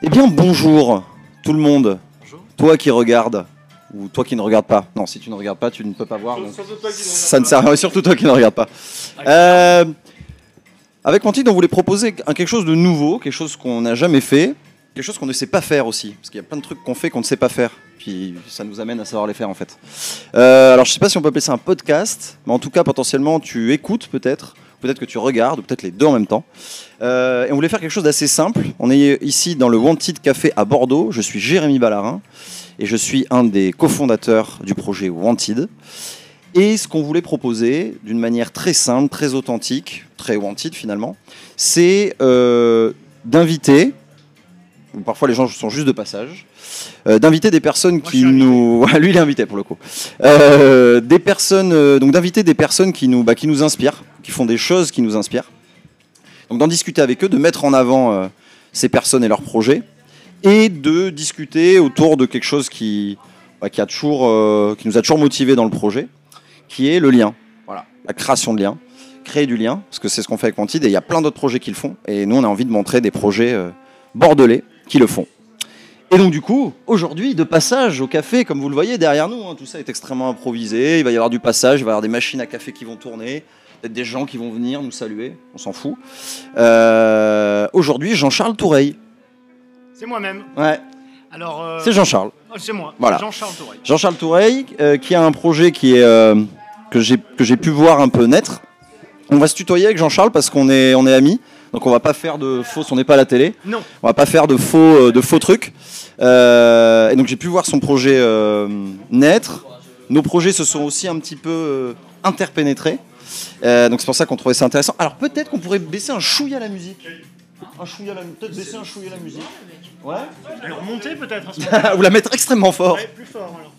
Eh bien, bonjour tout le monde. Bonjour. Toi qui regardes, ou toi qui ne regardes pas. Non, si tu ne regardes pas, tu ne peux pas voir. donc ça ne sert à rien, surtout toi qui ne regardes pas. Euh, avec Mantide, on voulait proposer quelque chose de nouveau, quelque chose qu'on n'a jamais fait, quelque chose qu'on ne sait pas faire aussi. Parce qu'il y a plein de trucs qu'on fait qu'on ne sait pas faire. Puis ça nous amène à savoir les faire en fait. Euh, alors je ne sais pas si on peut appeler ça un podcast, mais en tout cas potentiellement tu écoutes peut-être, peut-être que tu regardes, ou peut-être les deux en même temps. Euh, et on voulait faire quelque chose d'assez simple. On est ici dans le Wanted Café à Bordeaux. Je suis Jérémy Ballarin et je suis un des cofondateurs du projet Wanted. Et ce qu'on voulait proposer d'une manière très simple, très authentique, très Wanted finalement, c'est euh, d'inviter, ou parfois les gens sont juste de passage, euh, d'inviter des personnes Moi, qui nous... Lui il est invité pour le coup. Euh, des personnes, euh, donc d'inviter des personnes qui nous, bah, qui nous inspirent, qui font des choses qui nous inspirent. Donc d'en discuter avec eux, de mettre en avant ces personnes et leurs projets, et de discuter autour de quelque chose qui, bah, qui, a toujours, qui nous a toujours motivés dans le projet, qui est le lien. Voilà, la création de liens, créer du lien, parce que c'est ce qu'on fait avec Quantid, et il y a plein d'autres projets qui le font, et nous on a envie de montrer des projets euh, bordelais qui le font. Et donc du coup, aujourd'hui, de passage au café, comme vous le voyez derrière nous, hein, tout ça est extrêmement improvisé, il va y avoir du passage, il va y avoir des machines à café qui vont tourner, peut-être des gens qui vont venir nous saluer, on s'en fout. Euh, aujourd'hui, Jean-Charles Toureil. C'est moi-même. Ouais, Alors, euh, c'est Jean-Charles. oh, c'est moi. Voilà. Jean-Charles Touré. Jean-Charles Toureil, euh, qui a un projet qui est, euh, que j'ai que j'ai pu voir un peu naître. On va se tutoyer avec Jean-Charles parce qu'on est, on est amis. Donc on va pas faire de fausses, on n'est pas à la télé. Non. On va pas faire de faux, euh, de faux trucs. Euh, et donc j'ai pu voir son projet euh, naître. Nos projets se sont aussi un petit peu euh, interpénétrés. Donc c'est pour ça qu'on trouvait ça intéressant. Alors peut-être qu'on pourrait baisser un chouïa la musique. Un chouïa la, peut-être baisser un chouïa la musique. Ouais. Alors, monter peut-être Ou la mettre extrêmement fort. Ouais, plus fort alors.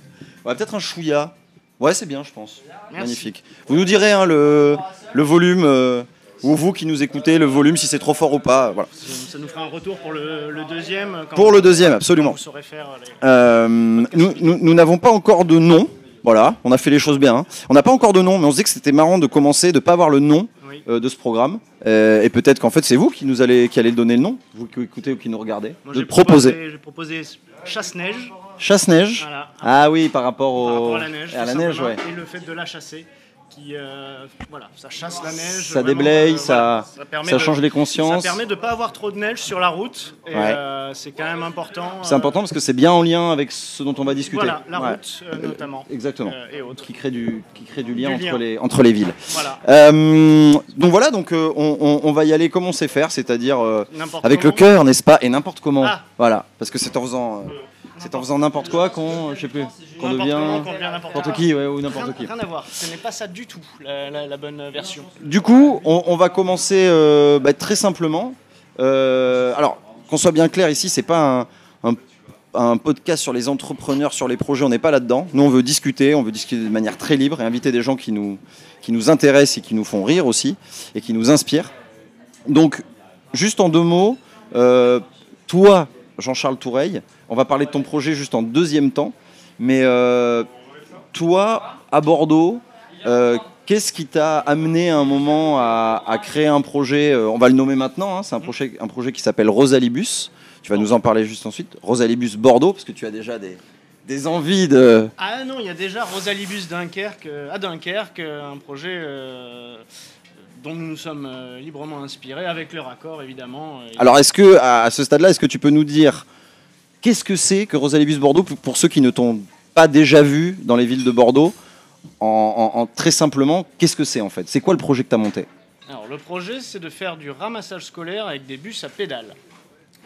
Ouais, peut-être un chouïa. Ouais, c'est bien, je pense. Merci. Magnifique. Vous nous direz hein, le, le volume, euh, ou vous qui nous écoutez, le volume, si c'est trop fort ou pas. Voilà. Ça nous fera un retour pour le, le deuxième. quand- Pour le deuxième, absolument. Vous saurez faire les... Euh, nous n'avons pas encore de nom. Voilà, on a fait les choses bien. hein. On n'a pas encore de nom, mais on se dit que c'était marrant de commencer, de ne pas avoir le nom Oui. euh, de ce programme. Euh, et peut-être qu'en fait, c'est vous qui, nous allez, qui allez donner le nom, vous qui écoutez ou qui nous regardez, Moi, de proposer. proposé- J'ai proposé chasse-neige. Chasse-neige. Voilà. Ah oui, par rapport, au... Par rapport à la neige. à tout la neige, simplement, ouais. Et le fait de la chasser. Qui, euh, voilà, ça chasse la neige. Ça vraiment, déblaye, euh, ça, voilà, ça change les consciences. Ça permet de ne pas avoir trop de neige sur la route. Ouais. euh, c'est quand même important. C'est important parce que c'est bien en lien avec ce dont on va discuter. Voilà, la Ouais. route notamment. Exactement. et autres. Qui crée du, qui crée du lien, Du entre. Les, entre les villes. Voilà. Donc voilà, donc on, on- on va y aller comme on sait faire, c'est-à-dire avec le cœur, n'est-ce pas, et n'importe comment. Ah. Voilà, parce que c'est en faisant, c'est en faisant n'importe quoi qu'on, je sais plus, qu'on devient n'importe qui, ouais, ou n'importe qui. rien à voir. Ce n'est pas ça du tout, la, la- la bonne version. Du coup, on, on va commencer euh, bah, très simplement. Euh, alors, qu'on soit bien clair ici, c'est pas un, un- un podcast sur les entrepreneurs, sur les projets, on n'est pas là-dedans. Nous, on veut discuter, on veut discuter de manière très libre et inviter des gens qui nous, qui nous intéressent et qui nous font rire aussi et qui nous inspirent. Donc, juste en deux mots, euh, toi, Jean-Charles Toureil, on va parler de ton projet juste en deuxième temps, mais euh, toi, à Bordeaux, euh, qu'est-ce qui t'a amené à un moment à, créer un projet euh, On va le nommer maintenant, hein, c'est un projet, qui s'appelle Rosalibus. Tu vas nous en parler juste ensuite. Rosalibus Bordeaux, parce que tu as déjà des, envies de. Ah non, il y a déjà Rosalibus Dunkerque, à Dunkerque, un projet dont nous nous sommes euh, librement inspirés, avec le raccord évidemment. Et- Alors, est-ce que, à, ce stade-là, est-ce que tu peux nous dire qu'est-ce que c'est que Rosalibus Bordeaux pour, ceux qui ne t'ont pas déjà vu dans les villes de Bordeaux en, en- en- très simplement, qu'est-ce que c'est en fait? C'est quoi le projet que tu as monté? Alors le projet, c'est de faire du ramassage scolaire avec des bus à pédales.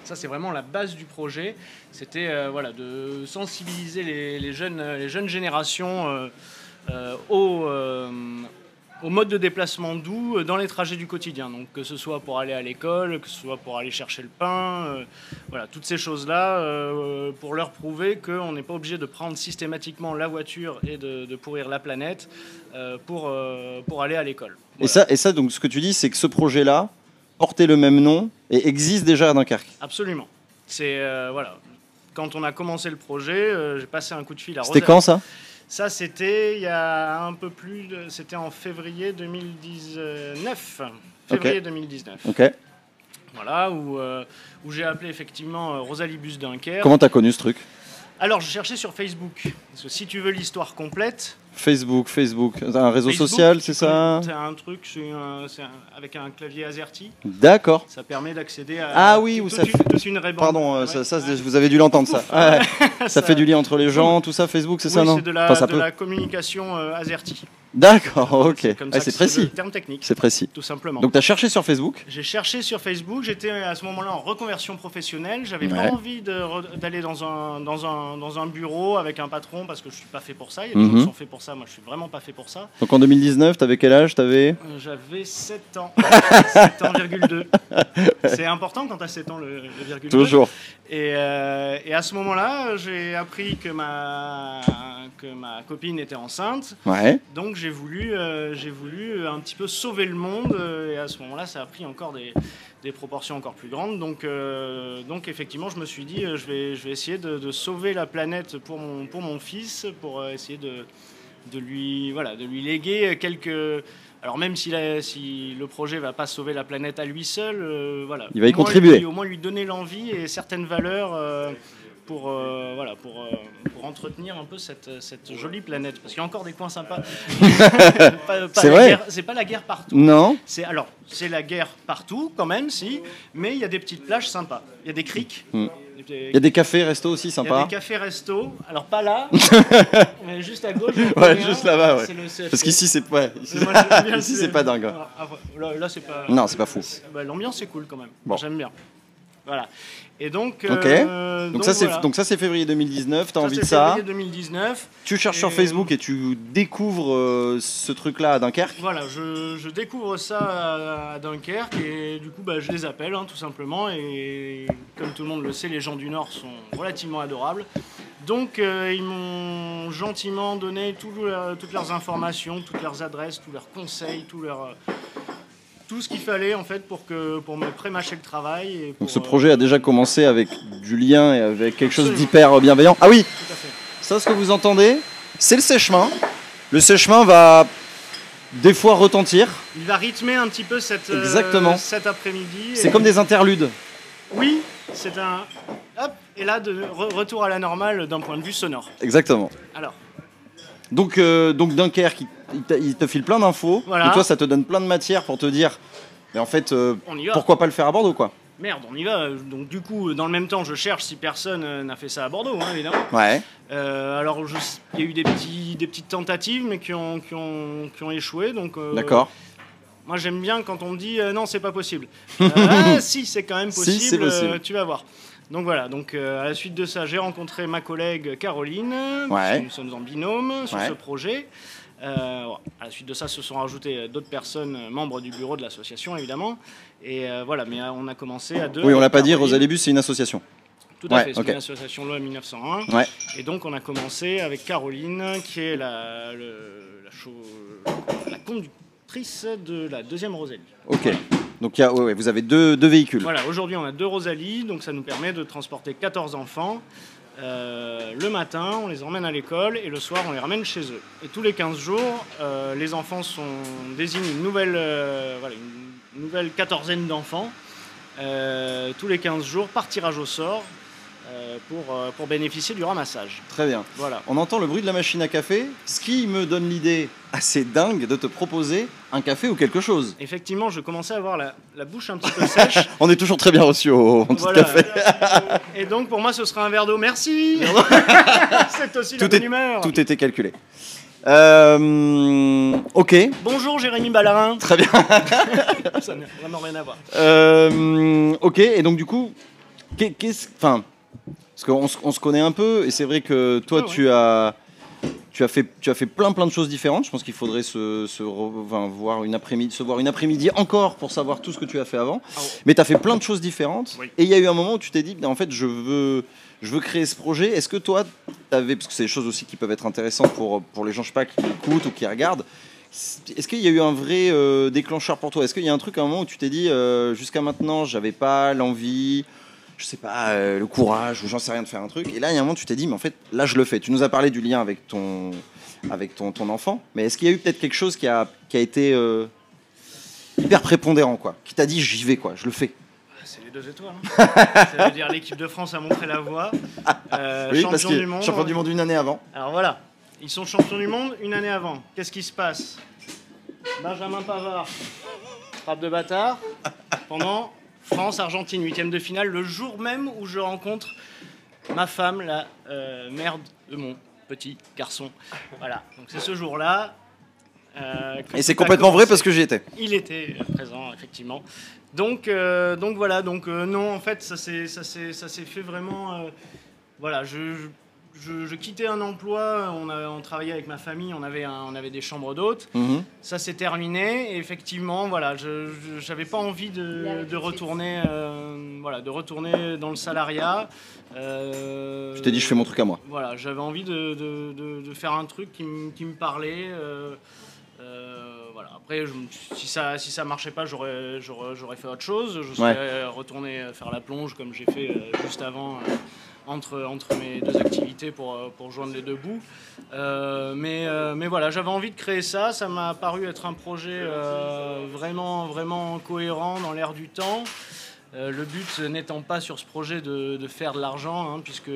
Ça, c'est vraiment la base du projet. C'était euh, voilà, de sensibiliser les, les jeunes, les jeunes générations euh, euh, au, euh, au mode de déplacement doux euh, dans les trajets du quotidien. Donc que ce soit pour aller à l'école, que ce soit pour aller chercher le pain, euh, voilà, toutes ces choses-là, euh, pour leur prouver qu'on n'est pas obligé de prendre systématiquement la voiture et de, de pourrir la planète euh, pour, pour aller à l'école. et, ça, et ça, donc, ce que tu dis, c'est que ce projet-là portait le même nom et existe déjà à Dunkerque. Absolument. C'est voilà. Quand on a commencé le projet, j'ai passé un coup de fil à C'était quand ça? Ça, c'était il y a un peu plus de. C'était en février 2019. Février 2019. Ok. Voilà, où, euh, où j'ai appelé effectivement euh, Rosalie Bus Dunkerque. Comment t'as connu ce truc? Alors, je cherchais sur Facebook. Parce que si tu veux l'histoire complète, Facebook, Facebook, un réseau Facebook, social, c'est ça C'est un truc un- avec un clavier AZERTY. D'accord. Ça permet d'accéder à. Ah oui, toute ça fait- une. Pardon, euh, Ouais. ça, ça, vous avez dû l'entendre ça. Ouais, ça fait du lien entre les gens, tout ça, Facebook, c'est Oui, ça, non c'est de la, Enfin, ça de peut. la communication euh, AZERTY. D'accord, ok. Ah, c'est que précis. le terme technique, C'est précis. tout simplement. Donc, t'as cherché sur Facebook? J'ai cherché sur Facebook, j'étais à ce moment-là en reconversion professionnelle, j'avais Ouais. pas envie d'aller dans un, dans, un, dans un bureau avec un patron parce que je suis pas fait pour ça, il y a des gens Mhm. qui sont faits pour ça, moi je suis vraiment pas fait pour ça. Donc en 2019, t'avais quel âge? T'avais Euh, J'avais 7 ans, 7 ans, virgule 2. C'est important quand tu as 7 ans le, le virgule 2. Toujours. Et, euh, et à ce moment-là, j'ai appris que ma, que ma copine était enceinte. Ouais. Donc j'ai voulu, euh, j'ai voulu un petit peu sauver le monde. euh, et à ce moment-là, ça a pris encore des, des proportions encore plus grandes. Donc, euh, donc effectivement, je me suis dit, euh, je vais, je vais essayer de, de sauver la planète pour mon, pour mon fils, pour euh, essayer de, de, lui, voilà, de lui léguer quelques... Alors même si, la- si le projet va pas sauver la planète à lui seul, euh, voilà. Il va y Au contribuer. lui- au moins lui donner l'envie et certaines valeurs euh, pour, euh, voilà, pour, euh, pour entretenir un peu cette, cette jolie planète. Parce qu'il y a encore des coins sympas. Pas- pas C'est vrai. C'est pas la guerre partout. Non C'est alors c'est la guerre partout quand même si, mais il y a des petites plages sympas. Il y a des criques. Hmm. Des- Il y a des cafés, restos aussi il y a sympas. des cafés resto. Alors pas là, mais juste à gauche. Ouais, juste là-bas, ouais. Parce qu'ici, c'est ouais, ici, ici, c'est pas dingue. Ah, ah, là, là, c'est pas. Non, c'est pas fou. Bah, L'ambiance est cool quand même. Bon. J'aime bien. Voilà. Et donc. Euh, Donc, ça, c'est donc ça, c'est février 2019. T'as envie de ça. février 2019. Tu cherches sur Facebook et tu découvres euh, ce truc-là à Dunkerque? Voilà, je, je découvre ça à, à Dunkerque et du coup bah, je les appelle hein, tout simplement et comme tout le monde le sait, les gens du Nord sont relativement adorables. Donc euh, ils m'ont gentiment donné tout toutes leurs informations, toutes leurs adresses, tous leurs conseils, tout, leur, euh, tout ce qu'il fallait en fait pour, que, pour me prémâcher le travail. Et pour, Donc ce euh, projet a déjà commencé avec du lien et avec quelque chose d'hyper bienveillant. Ah oui, tout à fait. ça ce que vous entendez, c'est le sèche-main. Le sèche-main va des fois retentir. Il va rythmer un petit peu cette, euh, Exactement. cet après-midi. C'est et- comme des interludes. Oui, c'est un. Hop, et là, de re- retour à la normale d'un point de vue sonore. Exactement. Alors, Donc, euh, donc Dunkerque, il, il te file plein d'infos. Voilà. Et toi, ça te donne plein de matière pour te dire, mais en fait, euh, pourquoi pas le faire à Bordeaux, quoi. Merde, on y va. Donc, du coup, dans le même temps, je cherche si personne euh, n'a fait ça à Bordeaux, hein, évidemment. Ouais. Euh, alors, il y a eu des, petits, des petites tentatives, mais qui ont, qui ont, qui ont échoué. Donc, euh, D'accord. Moi, j'aime bien quand on me dit non, c'est pas possible. Ah, si, c'est quand même Si, possible. c'est possible. tu vas voir. Donc voilà, donc euh, à la suite de ça, j'ai rencontré ma collègue Caroline. Ouais. Nous sommes en binôme sur Ouais. ce projet. Euh. À la suite de ça, se sont rajoutés euh, d'autres personnes, euh, membres du bureau de l'association évidemment. Et euh, voilà, mais on a commencé à deux. Oui, on l'a pas dit, Caroline. Rosalie Bus, c'est une association. Tout à Ouais, fait, c'est une association loi 1901. Ouais. Et donc on a commencé avec Caroline, qui est la, le- la, cho- la conductrice de la deuxième Rosalie. Ok. Donc, il y a, ouais, ouais, vous avez deux, deux véhicules. Voilà, aujourd'hui on a deux Rosalie, donc ça nous permet de transporter 14 enfants. Euh, le matin, on les emmène à l'école et le soir, on les ramène chez eux. Et tous les 15 jours, euh, les enfants sont, désignent une nouvelle, euh, voilà, une nouvelle quatorzaine d'enfants. tous les 15 jours, par tirage au sort, pour, euh, pour bénéficier du ramassage. Très bien. Voilà. On entend le bruit de la machine à café, ce qui me donne l'idée assez dingue de te proposer un café ou quelque chose. Effectivement, je commençais à avoir la, la bouche un petit peu sèche. On est toujours très bien reçus au, au Voilà. café. Et donc pour moi, ce sera un verre d'eau. Merci. C'est aussi la Tout bonne est- humeur. Tout était calculé. Euh, ok, Bonjour Jérémy Ballarin. très bien. Ça n'a vraiment rien à voir. Euh, ok, et donc du coup, qu'est- qu'est-ce, enfin, parce qu'on se- on se connaît un peu, et c'est vrai que toi, ouais. tu as, tu as fait, tu as fait plein plein de choses différentes. Je pense qu'il faudrait se, se re- enfin, voir une après-midi, se voir une après-midi encore pour savoir tout ce que tu as fait avant. Ah ouais. Mais tu as fait plein de choses différentes. Oui. Et il y a eu un moment où tu t'es dit, en fait, je veux, je veux créer ce projet. Est-ce que toi, avais, parce que c'est des choses aussi qui peuvent être intéressantes pour, pour les gens, je sais pas, qui écoutent ou qui regardent. Est-ce qu'il y a eu un vrai euh, déclencheur pour toi? Est-ce qu'il y a un truc à un moment où tu t'es dit, euh, jusqu'à maintenant, j'avais pas l'envie, je sais pas, euh, le courage, ou j'en sais rien de faire un truc. Et là, il y a un moment tu t'es dit, mais en fait, là, je le fais. Tu nous as parlé du lien avec ton, avec ton, ton enfant. Mais est-ce qu'il y a eu peut-être quelque chose qui a, qui a été euh, hyper prépondérant, quoi Qui t'a dit, j'y vais, quoi, je le fais? C'est les deux étoiles. hein. Ça veut dire l'équipe de France a montré la voie. Euh, Oui, parce champion que du monde. champion du monde une année avant. Alors voilà, ils sont champions du monde une année avant. Qu'est-ce qui se passe? Benjamin Pavard, frappe de bâtard, pendant France-Argentine, huitième de finale, le jour même où je rencontre ma femme, la euh, mère de mon petit garçon. Voilà, donc c'est ce jour-là. euh, Et c'est complètement vrai parce que j'y étais. Il était présent, effectivement. Donc, euh, donc voilà, donc non, en fait, ça s'est fait vraiment. voilà, je, je, je quittais un emploi, on, a- on travaillait avec ma famille, on avait, un- on avait des chambres d'hôtes. Mhm. Ça s'est terminé, et effectivement, voilà, je n'avais pas envie de, de retourner, euh, voilà, de retourner dans le salariat. Euh, Je t'ai dit, je fais mon truc à moi. voilà, j'avais envie de, de- de- de faire un truc qui, me- qui me parlait. euh, euh, voilà. Après, je si ça si ça marchait pas, j'aurais fait autre chose. Je serais retourné faire la plonge comme j'ai fait euh, juste avant euh, entre entre mes deux activités pour euh, pour joindre les deux bouts. Euh, mais euh, mais voilà, j'avais envie de créer ça. Ça m'a paru être un projet vraiment vraiment cohérent dans l'air du temps. Le but n'étant pas sur ce projet de, de faire de l'argent, hein, puisque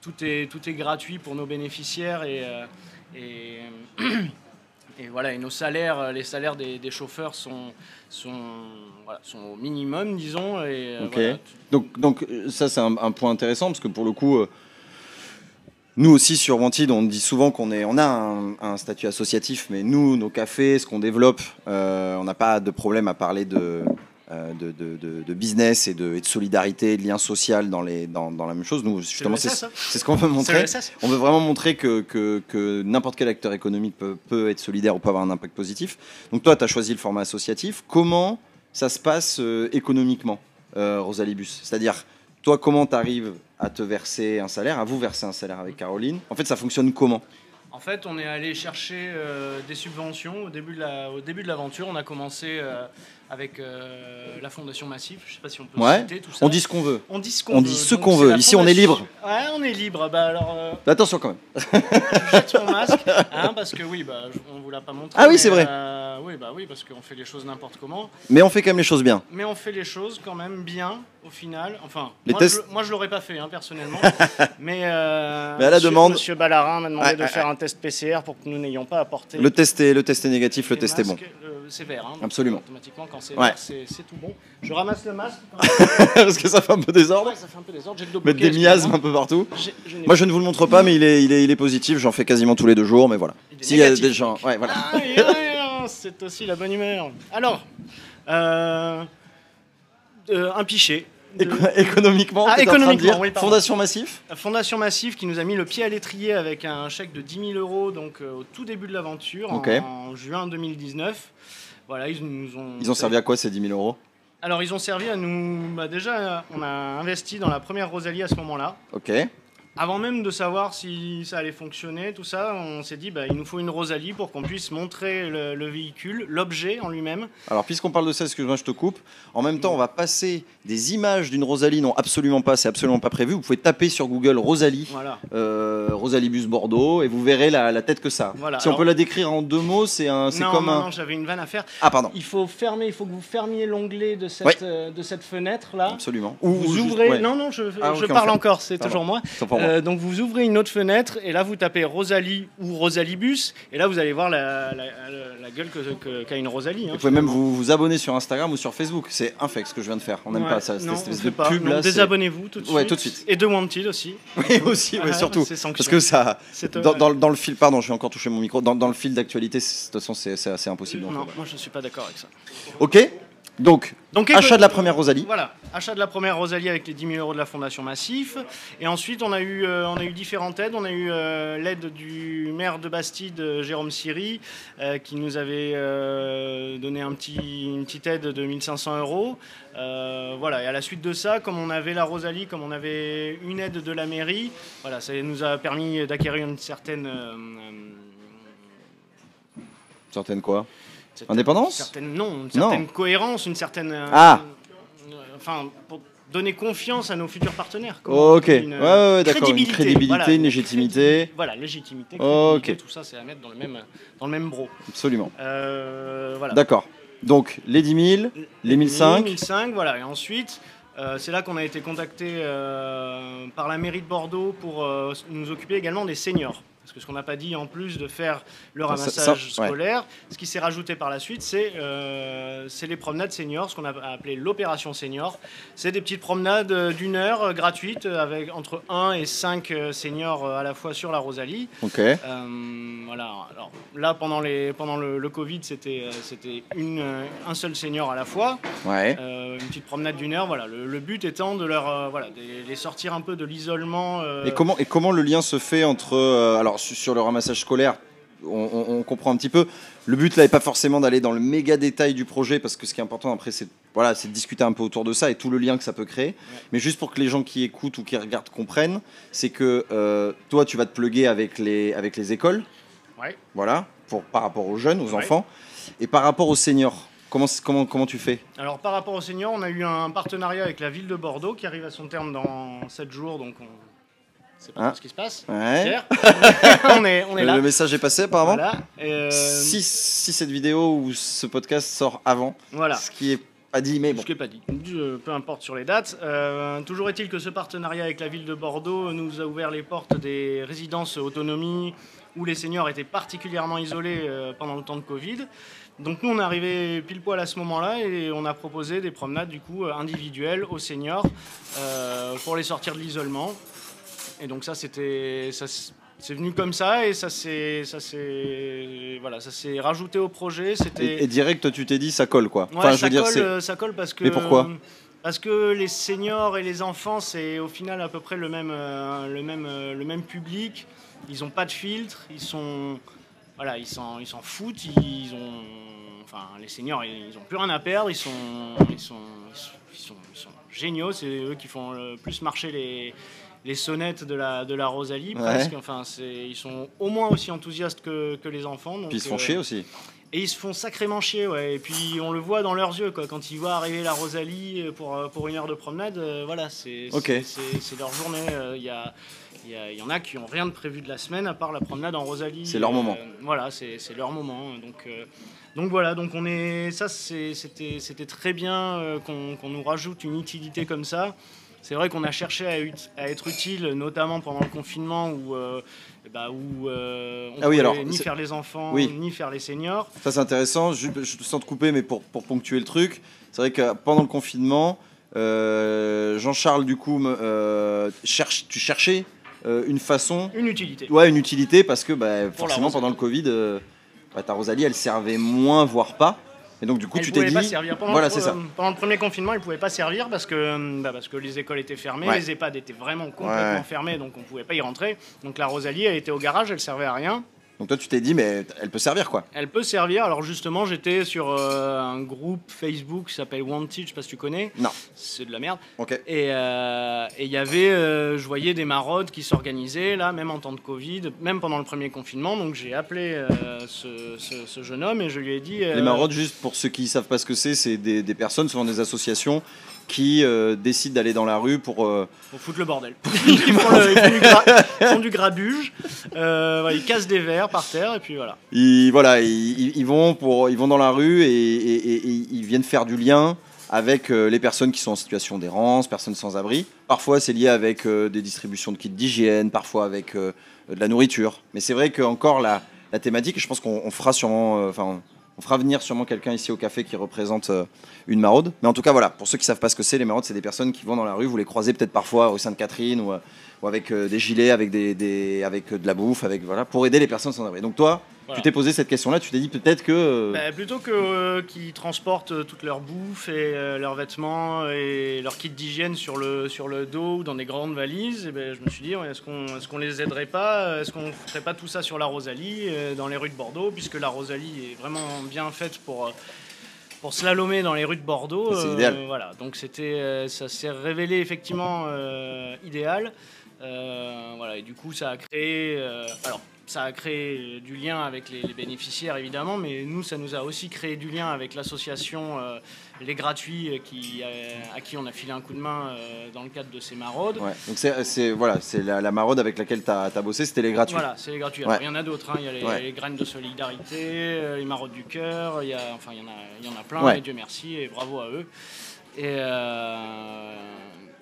tout est, tout est gratuit pour nos bénéficiaires et, et voilà, et nos salaires, euh, les salaires des, des chauffeurs sont, sont, voilà, sont au minimum, disons. Et, euh, voilà. Donc, donc euh, ça, c'est un, un point intéressant parce que pour le coup, euh, nous aussi sur Wanted, on dit souvent qu'on est, on a un, un statut associatif, mais nous, nos cafés, ce qu'on développe, euh, on n'a pas de problème à parler de, de, de- de- de business et de, et de solidarité, de lien social dans, les, dans, dans la même chose. Nous, justement, C'est hein. c'est ce qu'on veut montrer. On veut vraiment montrer que, que, que n'importe quel acteur économique peut, peut être solidaire ou peut avoir un impact positif. Donc toi, tu as choisi le format associatif. Comment ça se passe euh, économiquement, euh, Rosalie Bus C'est-à-dire, toi, comment tu arrives à te verser un salaire, à vous verser un salaire avec Caroline? En fait, ça fonctionne comment? En fait, on est allé chercher euh, des subventions au début de la- au début de l'aventure. On a commencé euh, avec euh, la Fondation Massif. Je sais pas si on peut Ouais. citer tout ça. On dit ce qu'on veut. On dit ce on qu'on veut. ce qu'on Ici, on est libre. Ouais, on est libre. Bah alors, euh, Attention quand même. je jette mon masque, hein, parce que oui, bah, on vous l'a pas montré. Ah oui, c'est vrai. euh, oui, bah oui, parce qu'on fait les choses n'importe comment, Mais on fait quand même les choses bien. mais on fait les choses quand même bien au final. Enfin, Les moi, tests- je, moi je l'aurais pas fait hein, personnellement, mais, Mais à la monsieur, demande- Monsieur Ballarin m'a demandé de faire un test PCR pour que nous n'ayons pas apporté. Le test est, le test est négatif, le les test est bon. Euh, c'est vert. hein, Absolument. Automatiquement, quand c'est Ouais. vert, c'est tout bon. Je ramasse le masque. Parce que ça fait un peu désordre. Ouais, ça fait un peu désordre. J'ai le dos Mettre des miasmes un peu partout. Je Moi, je ne vous le montre pas, mais il est, il est, il est positif. J'en fais quasiment tous les deux jours, mais voilà. S'il y a des gens, ouais, voilà. Ah, c'est aussi la bonne humeur. Alors, euh, euh, un pichet. Éco- économiquement, Ah, t'es en train de économiquement, dire oui, pardon. Fondation Massif Fondation Massif qui nous a mis le pied à l'étrier avec un chèque de 10 000 euros donc, euh, au tout début de l'aventure, en juin 2019. Voilà, ils nous ont. Ils ont servi à quoi ces 10 000 euros? Alors, ils ont servi à nous. bah, déjà, on a investi dans la première Rosalie à ce moment-là. Ok. Avant même de savoir si ça allait fonctionner, tout ça, on s'est dit bah, il nous faut une Rosalie pour qu'on puisse montrer le, le véhicule, l'objet en lui-même. Alors, puisqu'on parle de ça, excuse-moi, je te coupe. En même temps, on va passer des images d'une Rosalie. Non, absolument pas, c'est absolument pas prévu. Vous pouvez taper sur Google Rosalie, Voilà. euh, Rosalie Bus Bordeaux, et vous verrez la, la tête que ça. Voilà, Si on peut la décrire en deux mots, c'est un, c'est non, comme non, un. non, j'avais une vanne à faire. Ah, pardon. Il faut fermer, il faut que vous fermiez l'onglet de cette, euh, de cette fenêtre là. Absolument. Vous juste- ouvrez, ouais. non, non, je, Ah, je ok, on parle encore, c'est Pardon. toujours moi. C'est pour moi. Euh, donc vous ouvrez une autre fenêtre et là vous tapez Rosalie ou Rosalibus et là vous allez voir la, la- la- la gueule que- que- qu'a une Rosalie. hein, Vous pouvez même vous, vous abonner sur Instagram ou sur Facebook. C'est infect ce que je viens de faire. On n'aime Ouais, pas ça, cette non, espèce on de pas. pub là. Désabonnez-vous tout de suite. Ouais, tout de suite. Et de Wanted aussi. Oui, aussi, Ouais, surtout. Parce que ça, euh, dans, dans- dans le fil, pardon, je vais encore toucher mon micro. Dans, dans le fil d'actualité, de toute façon, c'est assez impossible. Non, moi je suis pas d'accord avec ça. Ok. Donc, Donc, achat de la première Rosalie. Voilà, achat de la première Rosalie avec les 10 000 euros de la Fondation Massif. Et ensuite, on a eu, euh, on a eu différentes aides. On a eu euh, l'aide du maire de Bastide, euh, Jérôme Siri, euh, qui nous avait donné un petit, une petite aide de 1500 euros. Voilà, et à la suite de ça, comme on avait la Rosalie, comme on avait une aide de la mairie, voilà, ça nous a permis d'acquérir une certaine. Certaines quoi? Indépendance certaine, Non, une Non. certaine cohérence, une certaine. euh, Ah. euh, Enfin, pour donner confiance à nos futurs partenaires. quoi. Ok. Une, ouais, euh, ouais, d'accord. Une crédibilité, voilà, une légitimité. Voilà, légitimité, Ok. tout ça, c'est à mettre dans le même, dans le même bro. Absolument. Euh, voilà. D'accord. Donc les 10 000, les 1005. 1005, voilà. Et ensuite, euh, c'est là qu'on a été contacté par la mairie de Bordeaux pour nous occuper également des seniors. Parce que ce qu'on n'a pas dit, en plus de faire le ramassage ça, scolaire, ce qui s'est rajouté par la suite, c'est euh, les promenades seniors, ce qu'on a appelé l'opération senior. C'est des petites promenades euh, d'une heure euh, gratuites euh, avec entre 1 et 5 euh, seniors à la fois sur la Rosalie. Ok. Voilà. Alors là, pendant, les, pendant le, le Covid, c'était un seul senior à la fois. Ouais. Une petite promenade d'une heure. Voilà. Le, le but étant de leur voilà, de les sortir un peu de l'isolement. Et comment, et comment le lien se fait entre. euh, alors, sur le ramassage scolaire, on, on- on comprend un petit peu. Le but là n'est pas forcément d'aller dans le méga détail du projet, parce que ce qui est important après, c'est voilà, c'est de discuter un peu autour de ça et tout le lien que ça peut créer. Mais juste pour que les gens qui écoutent ou qui regardent comprennent, c'est que euh, toi, tu vas te pluguer avec les, avec les écoles, Ouais. voilà, pour, par rapport aux jeunes, aux Ouais. enfants, et par rapport aux seniors. Comment, comment, comment tu fais? Alors par rapport aux seniors, on a eu un partenariat avec la ville de Bordeaux qui arrive à son terme dans 7 jours, donc on pas Hein trop ce qui se passe. Ouais. On est, on est Le, là. le message est passé apparemment Voilà. Euh, si, si cette vidéo ou ce podcast sort avant, voilà. ce qui est pas dit, mais bon. Ce qui n'est pas dit. Peu importe sur les dates. Euh, toujours est-il que ce partenariat avec la ville de Bordeaux nous a ouvert les portes des résidences autonomie où les seniors étaient particulièrement isolés euh, pendant le temps de Covid. Donc nous on est arrivé pile poil à ce moment-là et on a proposé des promenades du coup individuelles aux seniors euh, pour les sortir de l'isolement. Et donc ça c'était ça c'est venu comme ça et ça s'est ça s'est voilà ça s'est rajouté au projet. C'était Et, et direct, toi, tu t'es dit, ça colle quoi. Ouais, ça, colle, c'est- euh, ça colle parce que. Mais pourquoi? Parce que les seniors et les enfants, c'est au final à peu près le même, euh, le même, euh, le même public. Ils n'ont pas de filtre, ils sont. Voilà, ils s'en, ils s'en foutent, ils ont. Enfin, les seniors, ils n'ont plus rien à perdre, ils sont, ils sont, ils sont, ils sont, ils sont géniaux, c'est eux qui font le plus marcher les, les sonnettes de la, de la Rosalie, Ouais. presque. Enfin, ils sont au moins aussi enthousiastes que, que les enfants. donc, Puis ils se font euh, chier aussi. et ils se font sacrément chier, ouais. Et puis on le voit dans leurs yeux, quoi. Quand ils voient arriver la Rosalie euh, pour, euh, pour une heure de promenade, euh, voilà, c'est Ok. c'est- c'est- c'est leur journée. euh, Il y, a, il y, a- il y en a qui ont rien de prévu de la semaine à part la promenade en Rosalie. C'est leur Euh, moment. Voilà, c'est c'est leur moment. Donc, euh, donc voilà, donc on est, ça c'était très bien euh, qu'on qu'on nous rajoute une utilité comme ça. C'est vrai qu'on a cherché à, ut- à être utile, notamment pendant le confinement où, euh, où euh, on Ah oui, alors, ni faire les enfants, Oui. ni faire les seniors. Ça, c'est intéressant. Je, je te sens te couper, mais pour, pour ponctuer le truc, c'est vrai que pendant le confinement, euh, Jean-Charles, du coup, cherche, tu cherchais une façon, Une utilité. ouais, une utilité, parce que bah, forcément, pendant le Covid, bah, ta Rosalie, elle servait moins, voire pas. Et donc, du coup, Elle tu t'es dit. pas servir. Pendant, Voilà, le, c'est ça. pendant le premier confinement, elle pouvait pas servir parce que, bah, parce que les écoles étaient fermées, Ouais. les EHPAD étaient vraiment complètement Ouais. fermés, donc on pouvait pas y rentrer. Donc la Rosalie, elle était au garage, elle servait à rien. Donc, toi, tu t'es dit, mais elle peut servir, quoi. Elle peut servir. Alors justement, j'étais sur euh, un groupe Facebook qui s'appelle Wanted, je sais pas si tu connais. Non. C'est de la merde. Ok. Et euh, et il y avait, euh, je voyais des maraudes qui s'organisaient là, même en temps de Covid, même pendant le premier confinement. Donc j'ai appelé ce, ce- ce jeune homme et je lui ai dit. Les maraudes, juste pour ceux qui savent pas ce que c'est, c'est des, des personnes, souvent des associations, qui euh, décident d'aller dans la rue pour. euh, Pour foutre le bordel. ils, font le- ils font du gra- ils font du grabuge, euh, ils cassent des verres par terre et puis voilà. ils, voilà, ils, vont pour, ils vont dans la rue et, et- et- et ils viennent faire du lien avec euh, les personnes qui sont en situation d'errance, personnes sans abri. Parfois, c'est lié avec des distributions de kits d'hygiène, parfois avec de la nourriture. Mais c'est vrai que encore la, la thématique, je pense qu'on on fera sûrement, enfin, on, fera venir sûrement quelqu'un ici au café qui représente euh, une maraude. Mais en tout cas, voilà, pour ceux qui savent pas ce que c'est, les maraudes, c'est des personnes qui vont dans la rue. Vous les croisez peut-être parfois au Sainte-Catherine ou, euh, ou avec euh, des gilets, avec des, des- avec euh, de la bouffe, avec voilà, pour aider les personnes sans abri. Donc toi, Voilà. tu t'es posé cette question-là, tu t'es dit peut-être que. euh, Bah, plutôt que euh, qu'ils transportent euh, toute leur bouffe et euh, leurs vêtements et leur kit d'hygiène sur le, sur le dos ou dans des grandes valises, eh ben, je me suis dit, est-ce qu'on est qu'on les aiderait pas Est-ce qu'on ferait pas tout ça sur la Rosalie, euh, dans les rues de Bordeaux, puisque la Rosalie est vraiment bien faite pour... euh, pour slalomer dans les rues de Bordeaux, C'est idéal. voilà. Donc c'était, euh, ça s'est révélé effectivement euh, idéal. Euh, voilà, et du coup, ça a créé. euh, alors, ça a créé du lien avec les, les bénéficiaires évidemment, mais nous, ça nous a aussi créé du lien avec l'association euh, Les Gratuits, qui, à qui on a filé un coup de main dans le cadre de ces maraudes. Ouais. Donc c'est, voilà, c'est la, la maraude avec laquelle tu as, bossé, c'était les gratuits. Voilà, c'est les gratuits. Alors, Ouais. Il y en a d'autres, hein. il y a les, Ouais. les graines de solidarité, les maraudes du cœur, il y, a, enfin, il, y en a, il y en a plein, et Dieu merci, et bravo à eux. Et,